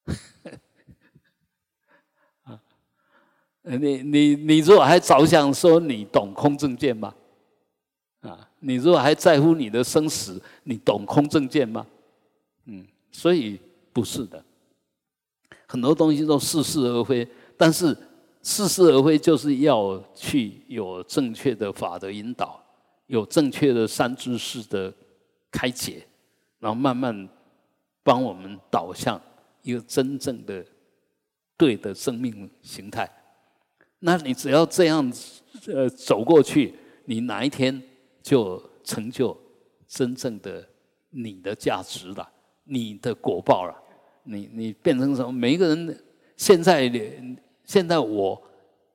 啊，你你你如果还着想说你懂空正见吗？你如果还在乎你的生死，你懂空正见吗？嗯，所以不是的，很多东西都似是而非，但是。似是而非，就是要去有正确的法的引导，有正确的三知识的开解，然后慢慢帮我们导向一个真正的对的生命形态。那你只要这样呃走过去，你哪一天就成就真正的你的价值了，你的果报了。你你变成什么？每一个人现在。现在我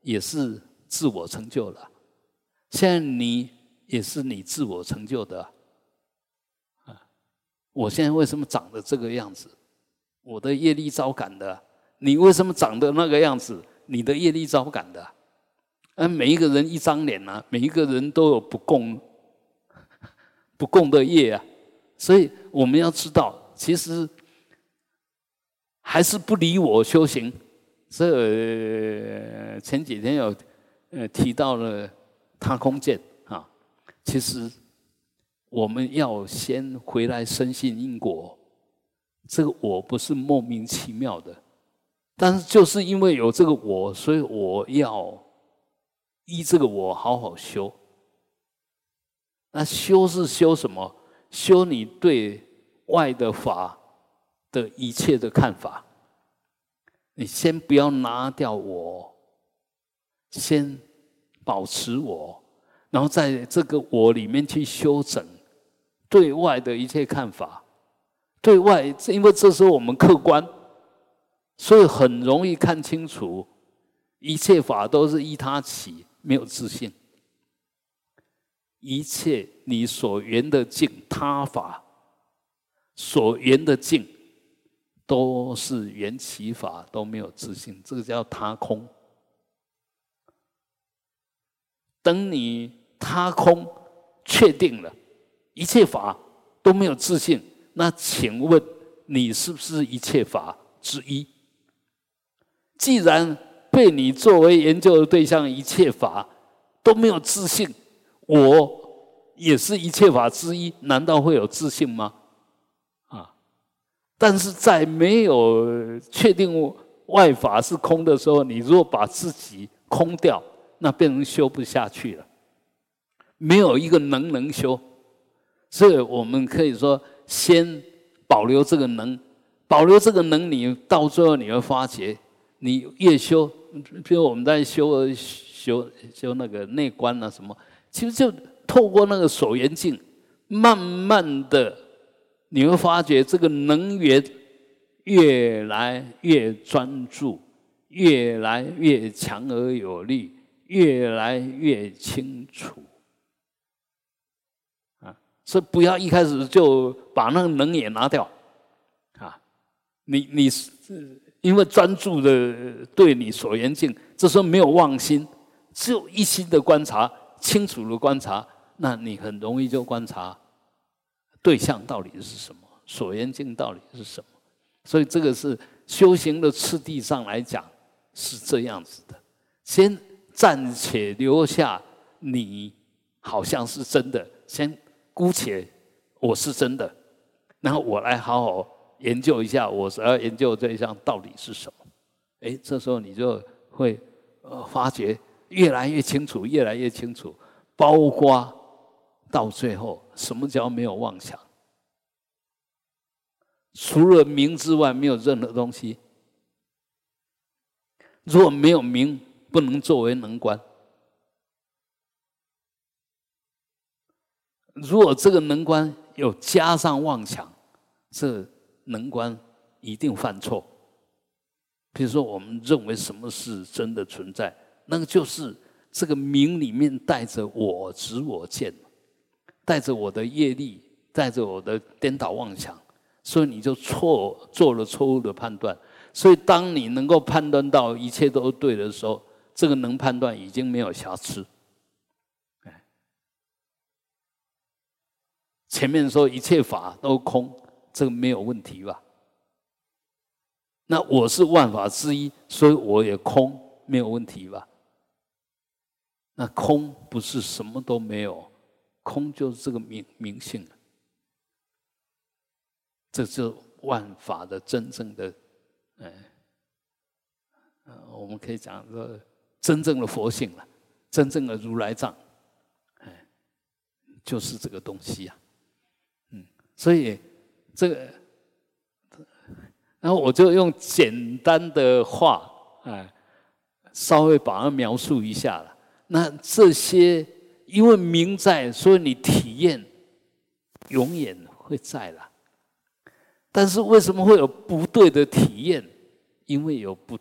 也是自我成就了，现在你也是你自我成就的啊！我现在为什么长得这个样子？我的业力招感的。你为什么长得那个样子？你的业力招感的。啊，每一个人一张脸啊，每一个人都有不共不共的业啊，所以我们要知道，其实还是不理我修行。这前几天有呃提到了他空见啊，其实我们要先回来深信因果，这个我不是莫名其妙的，但是就是因为有这个我，所以我要依这个我好好修。那修是修什么？修你对外的法的一切的看法。你先不要拿掉我，先保持我，然后在这个我里面去修整对外的一切看法。对外，因为这时候我们客观，所以很容易看清楚一切法都是依他起，没有自信。一切你所缘的境，他法所缘的境。都是缘起法，都没有自信，这个叫他空。等你他空确定了，一切法都没有自信，那请问你是不是一切法之一？既然被你作为研究的对象，一切法都没有自信，我也是一切法之一，难道会有自信吗？啊但是在没有确定外法是空的时候，你如果把自己空掉，那变成修不下去了。没有一个能能修，所以我们可以说先保留这个能，保留这个能，你到最后你会发觉，你越修，比如我们在修修修那个内观啊什么，其实就透过那个所缘境，慢慢的你会发觉这个能源越来越专注，越来越强而有力，越来越清楚。啊，所以不要一开始就把那个能也拿掉，啊，你你是因为专注的对你所缘境，这时候没有妄心，只有一心的观察，清楚的观察，那你很容易就观察对象到底是什么，所缘境到底是什么。所以这个是修行的次第上来讲是这样子的，先暂且留下你好像是真的，先姑且我是真的，然后我来好好研究一下我所要研究这一项到底是什么。哎，这时候你就会呃发觉越来越清楚，越来越清楚，包括到最后什么叫没有妄想。除了名之外，没有任何东西。如果没有名，不能作为能观。如果这个能观有加上妄想，这能观一定犯错。比如说，我们认为什么是真的存在，那个就是这个名里面带着我执我见，带着我的业力，带着我的颠倒妄想。所以你就错做了错误的判断。所以当你能够判断到一切都对的时候，这个能判断已经没有瑕疵。前面说一切法都空，这个没有问题吧？那我是万法之一，所以我也空，没有问题吧？那空不是什么都没有，空就是这个明明性。这是万法的真正的，哎，我们可以讲说真正的佛性了，真正的如来藏，哎，就是这个东西呀，嗯，所以这个，然后我就用简单的话，哎，稍微把它描述一下了。那这些因为明在，所以你体验永远会在了。但是为什么会有不对的体验？因为有不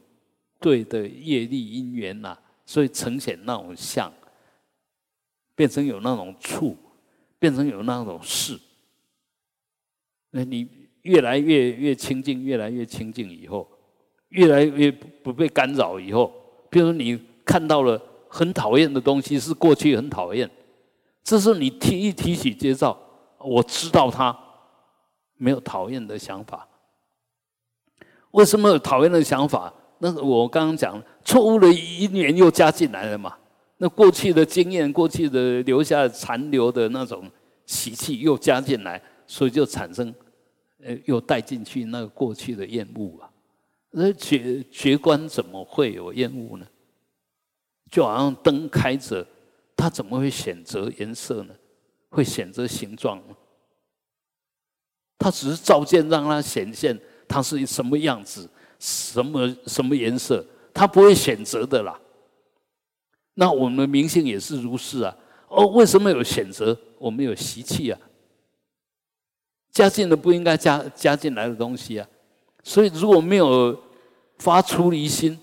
对的业力因缘呐，所以呈现那种相，变成有那种处，变成有那种事。那你越来越越清净，越来越清净以后，越来越不被干扰以后，比如你看到了很讨厌的东西，是过去很讨厌，这是你提一提起接照，我知道他。没有讨厌的想法，为什么有讨厌的想法？那我刚刚讲错误的一年又加进来了嘛？那过去的经验、过去的留下残留的那种习气又加进来，所以就产生，呃，又带进去那个过去的厌恶啊。那觉觉观怎么会有厌恶呢？就好像灯开着，它怎么会选择颜色呢？会选择形状呢？它只是照见，让它显现它是什么样子、什么什么颜色，它不会选择的啦。那我们明性也是如是啊。哦，为什么有选择？我们有习气啊，加进的不应该加加进来的东西啊。所以如果没有发出离心，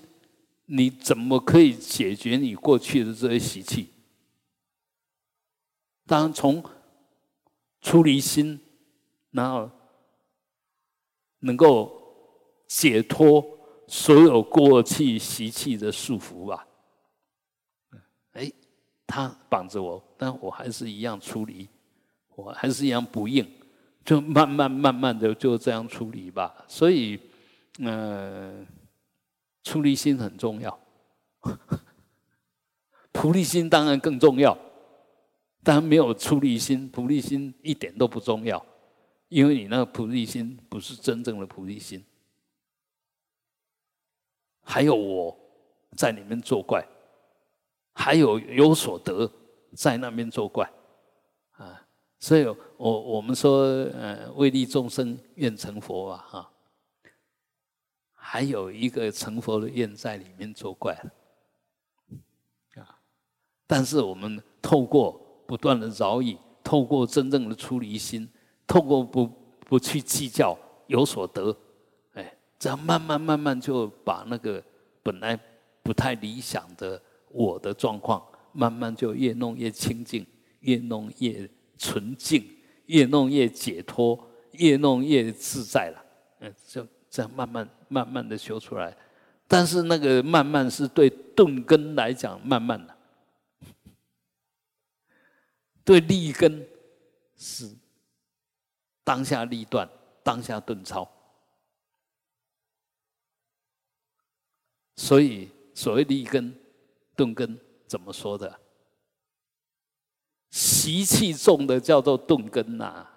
你怎么可以解决你过去的这些习气？当然，从出离心。然后能够解脱所有过去习气的束缚吧。哎，他绑着我，但我还是一样出离，我还是一样不应，就慢慢慢慢的就这样处理吧。所以，嗯，出离心很重要，菩提心当然更重要。当然没有出离心，菩提心一点都不重要。因为你那个菩提心不是真正的菩提心，还有我在里面作怪，还有有所得在那边作怪，啊，所以我我们说，呃，为利众生愿成佛啊，哈，还有一个成佛的愿在里面作怪啊，但是我们透过不断的饶益。透过真正的出离心，透过不不去计较有所得，哎，这样慢慢慢慢就把那个本来不太理想的我的状况，慢慢就越弄越清净，越弄越纯净，越弄越解脱，越弄越自在了。嗯，就这样慢慢慢慢的修出来。但是那个慢慢是对钝根来讲慢慢的，对立根是当下立断，当下顿超。所以所谓立根、钝根怎么说的？习气重的叫做钝根呐，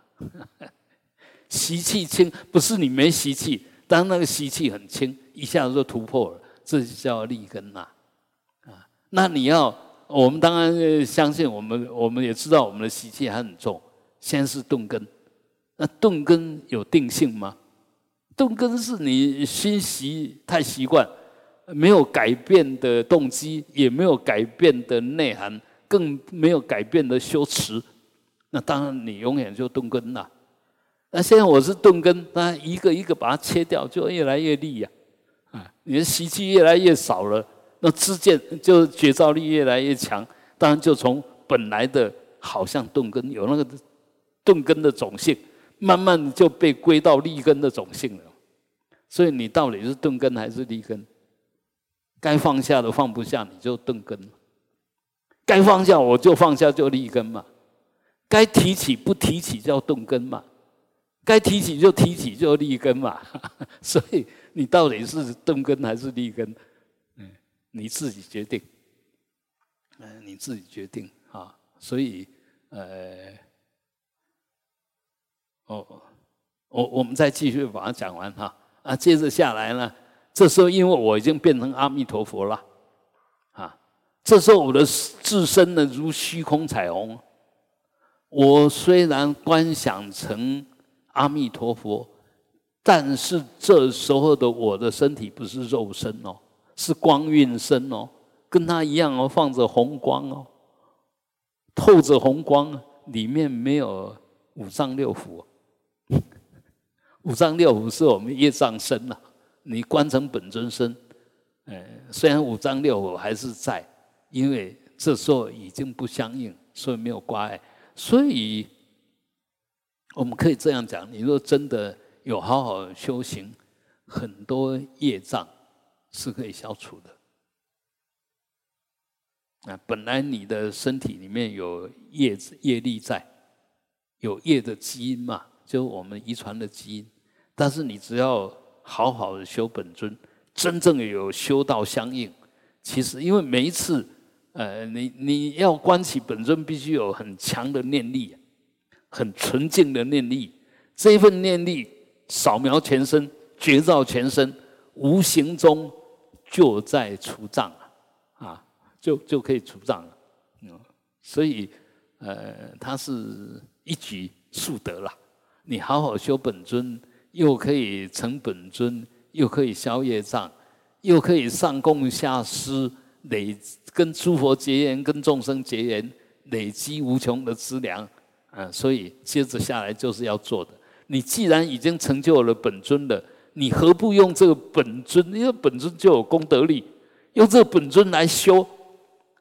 习气轻不是你没习气。当那个习气很轻，一下子就突破了，这就叫立根呐，啊，那你要我们当然相信我们，我们也知道我们的习气还很重，先是钝根，那钝根有定性吗？钝根是你心习太习惯，没有改变的动机，也没有改变的内涵，更没有改变的修持，那当然你永远就钝根了。那现在我是钝根，那一个一个把它切掉，就越来越利呀，啊，你的习气越来越少了，那知见就觉照力越来越强，当然就从本来的好像钝根有那个钝根的种性，慢慢就被归到利根的种性了。所以你到底是钝根还是利根？该放下的放不下，你就钝根；该放下我就放下，就利根嘛；该提起不提起叫钝根嘛。该提起就提起，就立根嘛。所以你到底是动根还是立根？嗯，你自己决定。嗯，你自己决定啊。所以，呃，哦，我我们再继续把它讲完哈。啊，接着下来呢，这时候因为我已经变成阿弥陀佛了，啊，这时候我的自身呢如虚空彩虹。我虽然观想成。阿弥陀佛，但是这时候的我的身体不是肉身哦，是光晕身哦，跟他一样哦，放着红光哦，透着红光，里面没有五脏六腑，五脏六腑是我们业障身呐，你观成本尊身，呃，虽然五脏六腑还是在，因为这时候已经不相应，所以没有挂碍，所以。我们可以这样讲：，你若真的有好好修行，很多业障是可以消除的。啊，本来你的身体里面有业业力在，有业的基因嘛，就我们遗传的基因。但是你只要好好的修本尊，真正有修道相应，其实因为每一次，呃，你你要观起本尊，必须有很强的念力。很纯净的念力，这一份念力扫描全身，觉照全身，无形中就在除障啊，啊，就就可以除障了，嗯，所以呃，它是一举数得了。你好好修本尊，又可以成本尊，又可以消业障，又可以上供下施，累跟诸佛结缘，跟众生结缘，累积无穷的资粮。嗯，所以接着下来就是要做的。你既然已经成就了本尊了，你何不用这个本尊？因为本尊就有功德力，用这个本尊来修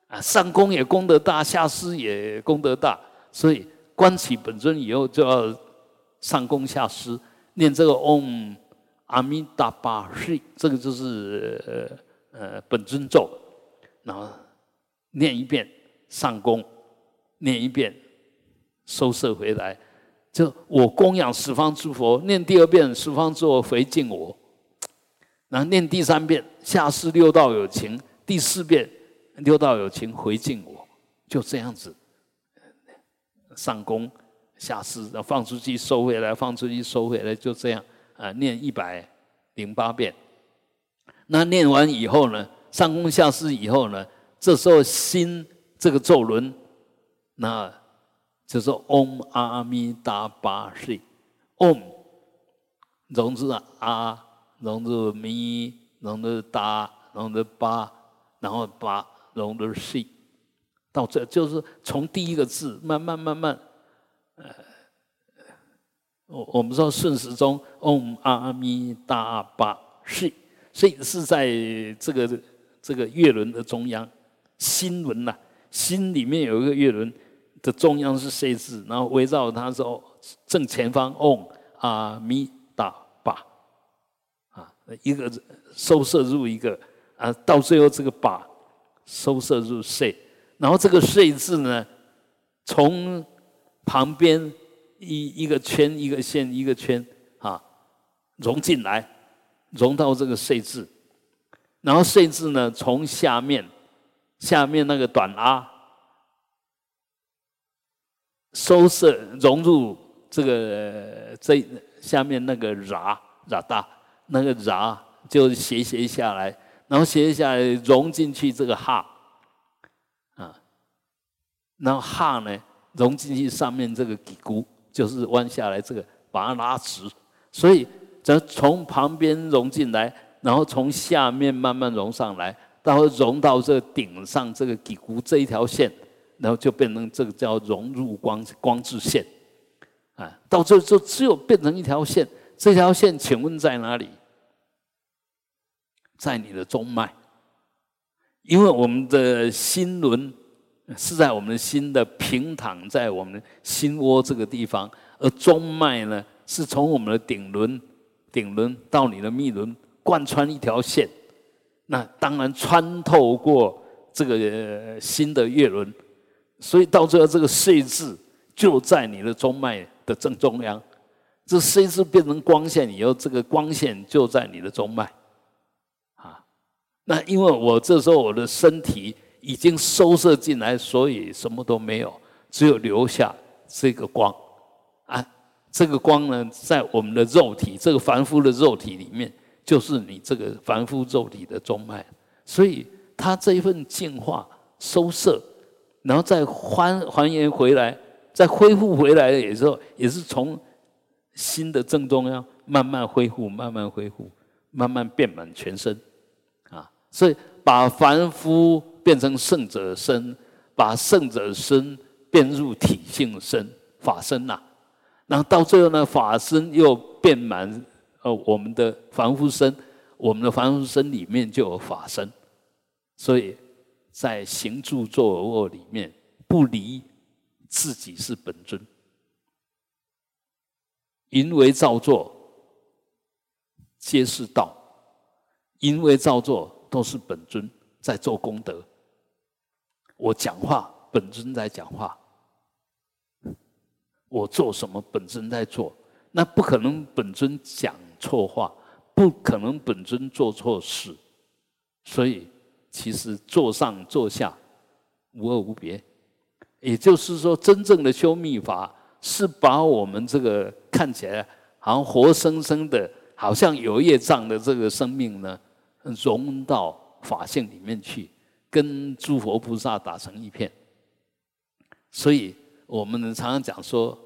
啊，上功也功德大，下施也功德大。所以观起本尊以后，就要上功下施，念这个嗡阿弥达巴嘿，这个就是呃呃本尊咒，然后念一遍上功，念一遍。收摄回来，就我供养十方诸佛，念第二遍十方诸佛回敬我，然后念第三遍下世六道有情，第四遍六道有情回敬我，就这样子上供下施，放出去收回来，放出去收回来，就这样啊，念一百零八遍。那念完以后呢，上供下施以后呢，这时候心这个咒轮那。就是嗡阿弥达巴释，嗡，融字阿，融字咪，融字达，融字巴，然后巴融字释，到这就是从第一个字慢慢慢慢呃我我们说顺时钟，嗡阿弥达巴是，所以是在这个这个月轮的中央，心轮呐，心里面有一个月轮的中央是 C 字，然后围绕它说正前方，嗡阿弥达巴，啊，一个收摄入一个啊，到最后这个把收摄入 C，然后这个 C 字呢，从旁边。一一个圈一个线一个圈啊，融进来，融到这个 “C” 字，然后 “C” 字呢从下面下面那个短啊收是融入这个这下面那个捺捺大，那个捺就斜斜下来，然后斜下来融进去这个哈，啊，然后哈呢融进去上面这个底骨，就是弯下来这个，把它拉直，所以则从旁边融进来，然后从下面慢慢融上来，然后融到这顶上这个底骨这一条线。然后就变成这个叫融入光光质线，啊，到这就只有变成一条线，这条线请问在哪里？在你的中脉，因为我们的心轮。是在我们的心的平躺在我们心窝这个地方，而中脉呢，是从我们的顶轮、顶轮到你的密轮贯穿一条线，那当然穿透过这个心的月轮，所以到最后这个碎字就在你的中脉的正中央，这碎字变成光线以后，这个光线就在你的中脉，啊，那因为我这时候我的身体。已经收摄进来，所以什么都没有，只有留下这个光啊。这个光呢，在我们的肉体，这个凡夫的肉体里面，就是你这个凡夫肉体的中脉。所以，它这一份净化、收摄，然后再还还原回来，再恢复回来的时候，也是从心的正中央慢慢恢复、慢慢恢复、慢慢遍满全身啊。所以，把凡夫。变成圣者身，把圣者身变入体性身法身呐，然后到最后呢，法身又变满呃我们的凡夫身，我们的凡夫身里面就有法身，所以在行住坐卧里面不离自己是本尊，因为造作皆是道，因为造作都是本尊在做功德。我讲话，本尊在讲话；我做什么，本尊在做。那不可能，本尊讲错话，不可能，本尊做错事。所以，其实坐上坐下，无二无别。也就是说，真正的修密法，是把我们这个看起来好像活生生的，好像有业障的这个生命呢，融到法性里面去。跟诸佛菩萨打成一片，所以我们常常讲说，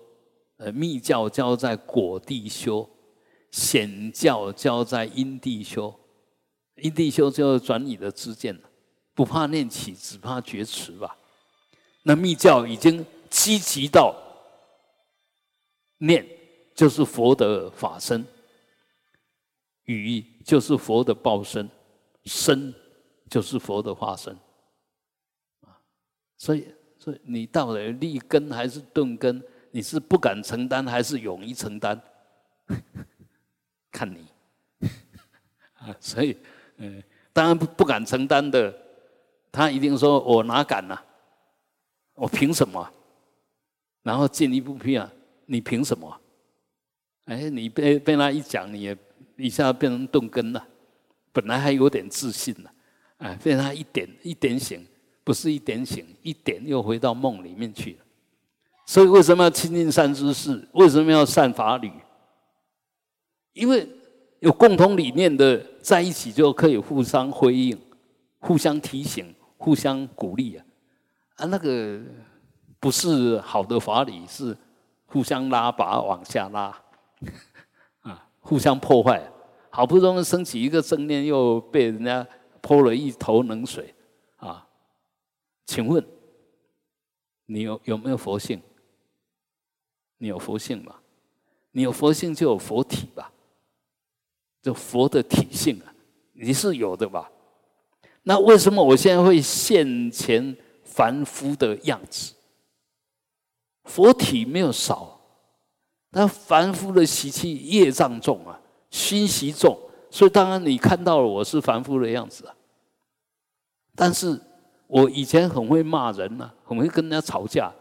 呃，密教教在果地修，显教教在因地修。因地修就转你的知见了，不怕念起，只怕觉迟吧。那密教已经积极到念就是佛的法身，语就是佛的报身，身。就是佛的化身，啊，所以，所以你到底立根还是顿根？你是不敢承担还是勇于承担？看你，啊，所以，嗯，当然不不敢承担的，他一定说我哪敢呢？我凭什么？然后进一步批啊，你凭什么？哎，你被被他一讲，你也一下变成钝根了，本来还有点自信呢。哎，被他一点一点醒，不是一点醒，一点又回到梦里面去了。所以为什么要亲近善知识？为什么要善法侣？因为有共同理念的在一起，就可以互相辉映、互相提醒、互相鼓励啊！啊，那个不是好的法理，是互相拉拔往下拉，啊，互相破坏。好不容易升起一个正念，又被人家。泼了一头冷水，啊，请问你有有没有佛性？你有佛性吗？你有佛性就有佛体吧，这佛的体性啊，你是有的吧？那为什么我现在会现前凡夫的样子？佛体没有少，但凡夫的习气业障重啊，心习重，所以当然你看到了我是凡夫的样子啊。但是我以前很会骂人呐，很会跟人家吵架，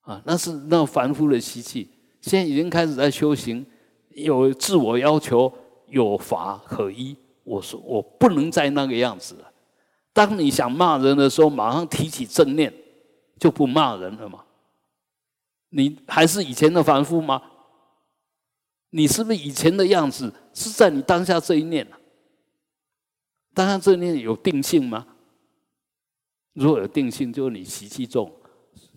啊，那是那凡夫的习气。现在已经开始在修行，有自我要求，有法可依。我说我不能再那个样子了。当你想骂人的时候，马上提起正念，就不骂人了嘛。你还是以前的凡夫吗？你是不是以前的样子？是在你当下这一念当下这一念有定性吗？如果有定性，就是你习气重，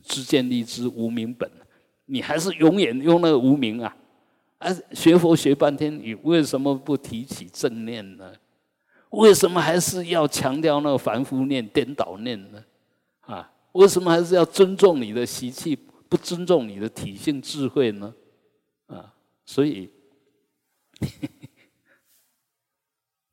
知见立知无名本，你还是永远用那个无名啊！啊，学佛学半天，你为什么不提起正念呢？为什么还是要强调那个凡夫念、颠倒念呢？啊，为什么还是要尊重你的习气？不尊重你的体性智慧呢，啊，所以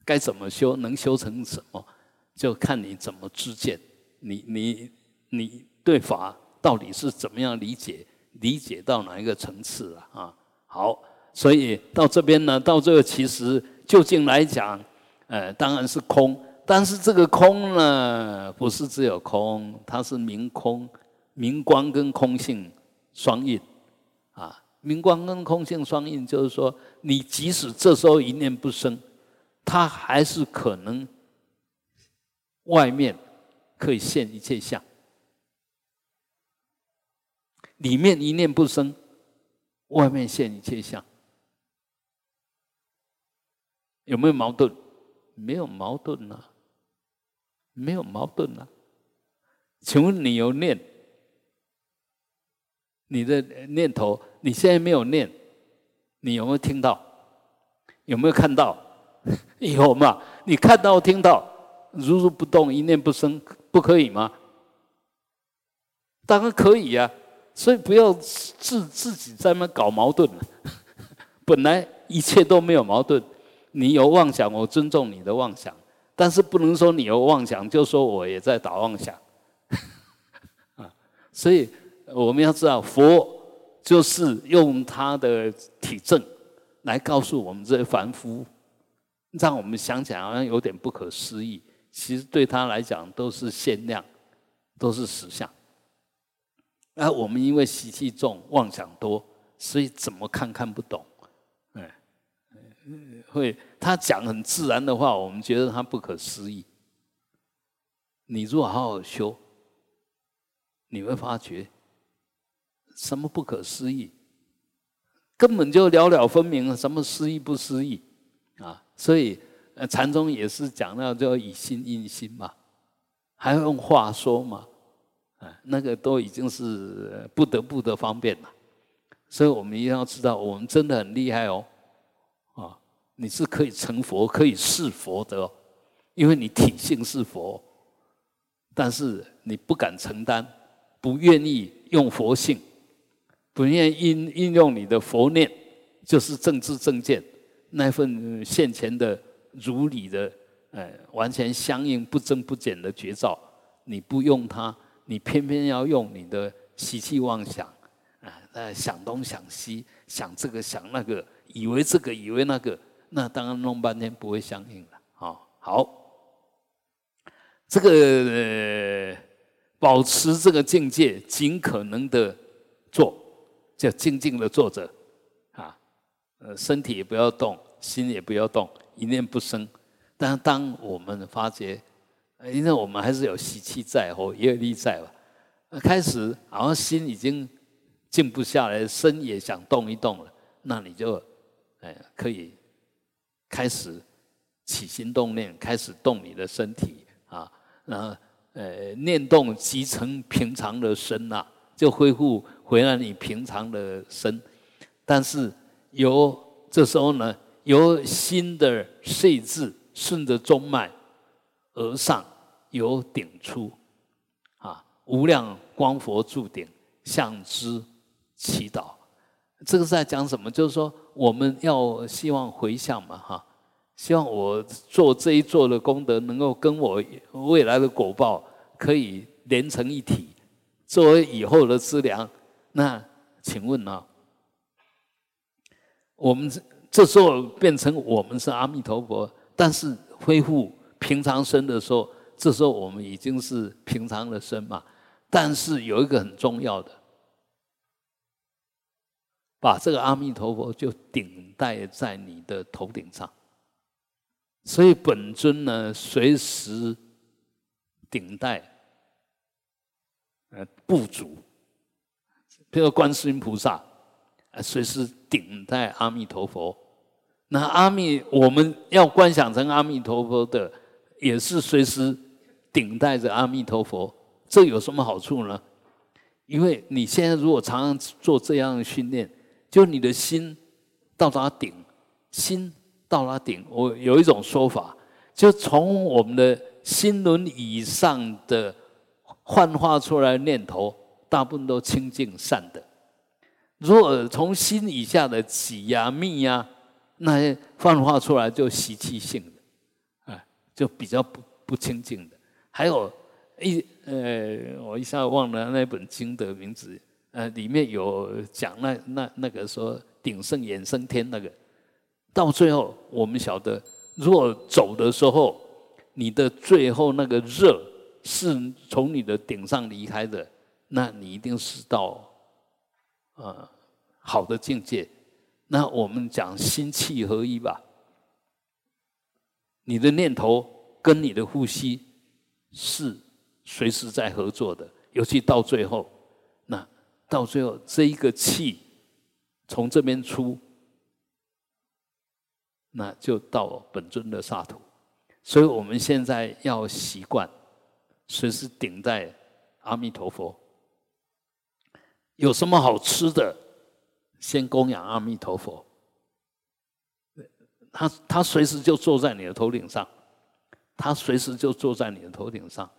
该怎么修，能修成什么，就看你怎么知见。你你你对法到底是怎么样理解？理解到哪一个层次了啊？好，所以到这边呢，到这个其实究竟来讲，呃，当然是空。但是这个空呢，不是只有空，它是明空。明光跟空性双印啊，明光跟空性双印，就是说，你即使这时候一念不生，它还是可能外面可以现一切相，里面一念不生，外面现一切相，有没有矛盾？没有矛盾啊，没有矛盾啊。请问你有念？你的念头，你现在没有念，你有没有听到？有没有看到？有嘛？你看到、听到，如如不动，一念不生，不可以吗？当然可以呀。所以不要自自己在那搞矛盾。本来一切都没有矛盾，你有妄想，我尊重你的妄想，但是不能说你有妄想就说我也在打妄想。啊，所以。我们要知道，佛就是用他的体证来告诉我们这些凡夫，让我们想起来好像有点不可思议。其实对他来讲都是限量，都是实相。而我们因为习气重、妄想多，所以怎么看看不懂。哎，会他讲很自然的话，我们觉得他不可思议。你如果好好修，你会发觉。什么不可思议？根本就了了分明，什么思议不思议啊？所以禅宗也是讲到，就以心印心嘛，还要用话说嘛，啊，那个都已经是不得不的方便了。所以我们一定要知道，我们真的很厉害哦，你是可以成佛、可以是佛的，因为你体性是佛，但是你不敢承担，不愿意用佛性。不愿应应用你的佛念，就是正知正见那份现前的如理的，呃，完全相应不增不减的绝招。你不用它，你偏偏要用你的习气妄想，啊，呃，想东想西，想这个想那个，以为这个以为那个，那当然弄半天不会相应了。啊，好，这个保持这个境界，尽可能的做。就静静的坐着，啊，呃，身体也不要动，心也不要动，一念不生。但当我们发觉，因为我们还是有习气在或业力在吧，开始好像心已经静不下来，身也想动一动了，那你就，哎，可以开始起心动念，开始动你的身体啊，然后呃，念动即成平常的身呐。就恢复回来你平常的身，但是由这时候呢，由心的碎质顺着中脉而上，由顶出，啊，无量光佛住顶，向之祈祷，这个是在讲什么？就是说我们要希望回向嘛，哈，希望我做这一做的功德，能够跟我未来的果报可以连成一体，作为以后的资粮。那请问呢？我们这时候变成我们是阿弥陀佛，但是恢复平常身的时候，这时候我们已经是平常的身嘛。但是有一个很重要的。把这个阿弥陀佛就顶戴在你的头顶上，所以本尊呢随时顶戴，呃，不足，比如观世音菩萨，随时顶戴阿弥陀佛。那阿弥我们要观想成阿弥陀佛的，也是随时顶戴着阿弥陀佛。这有什么好处呢？因为你现在如果常常做这样的训练。就你的心到达顶，心到达顶。我有一种说法，就从我们的心轮以上的幻化出来念头，大部分都清净善的；如果从心以下的喜呀、密呀，那些幻化出来就习气性的，啊，就比较不不清净的。还有一呃，我一下忘了那本经的名字。呃，里面有讲那那那个说鼎盛衍生天那个，到最后我们晓得，如果走的时候，你的最后那个热是从你的顶上离开的，那你一定是到呃好的境界。那我们讲心气合一吧，你的念头跟你的呼吸是随时在合作的，尤其到最后。到最后，这一个气从这边出，那就到本尊的刹土。所以我们现在要习惯随时顶在阿弥陀佛。有什么好吃的，先供养阿弥陀佛。他他随时就坐在你的头顶上，他随时就坐在你的头顶上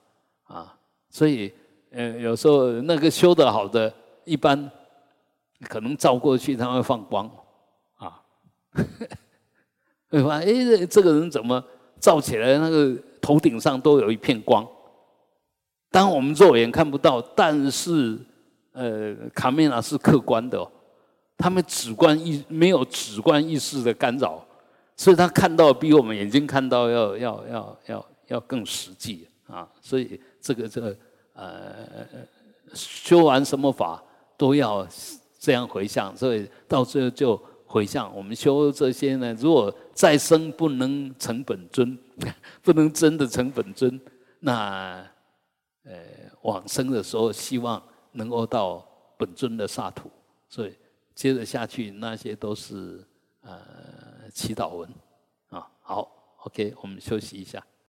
啊。所以，呃，有时候那个修得好的。一般可能照过去，他会放光啊，会发现哎，这个人怎么照起来，那个头顶上都有一片光。当我们肉眼看不到，但是呃，卡梅拉是客观的，哦他们直观意没有直观意识的干扰，所以他看到比我们眼睛看到要要要要要更实际啊。所以这个这个呃，修完什么法？都要这样回向，所以到最后就回向。我们修这些呢，如果再生不能成本尊，不能真的成本尊，那呃往生的时候，希望能够到本尊的刹土。所以接着下去，那些都是呃祈祷文啊。好，OK，我们休息一下。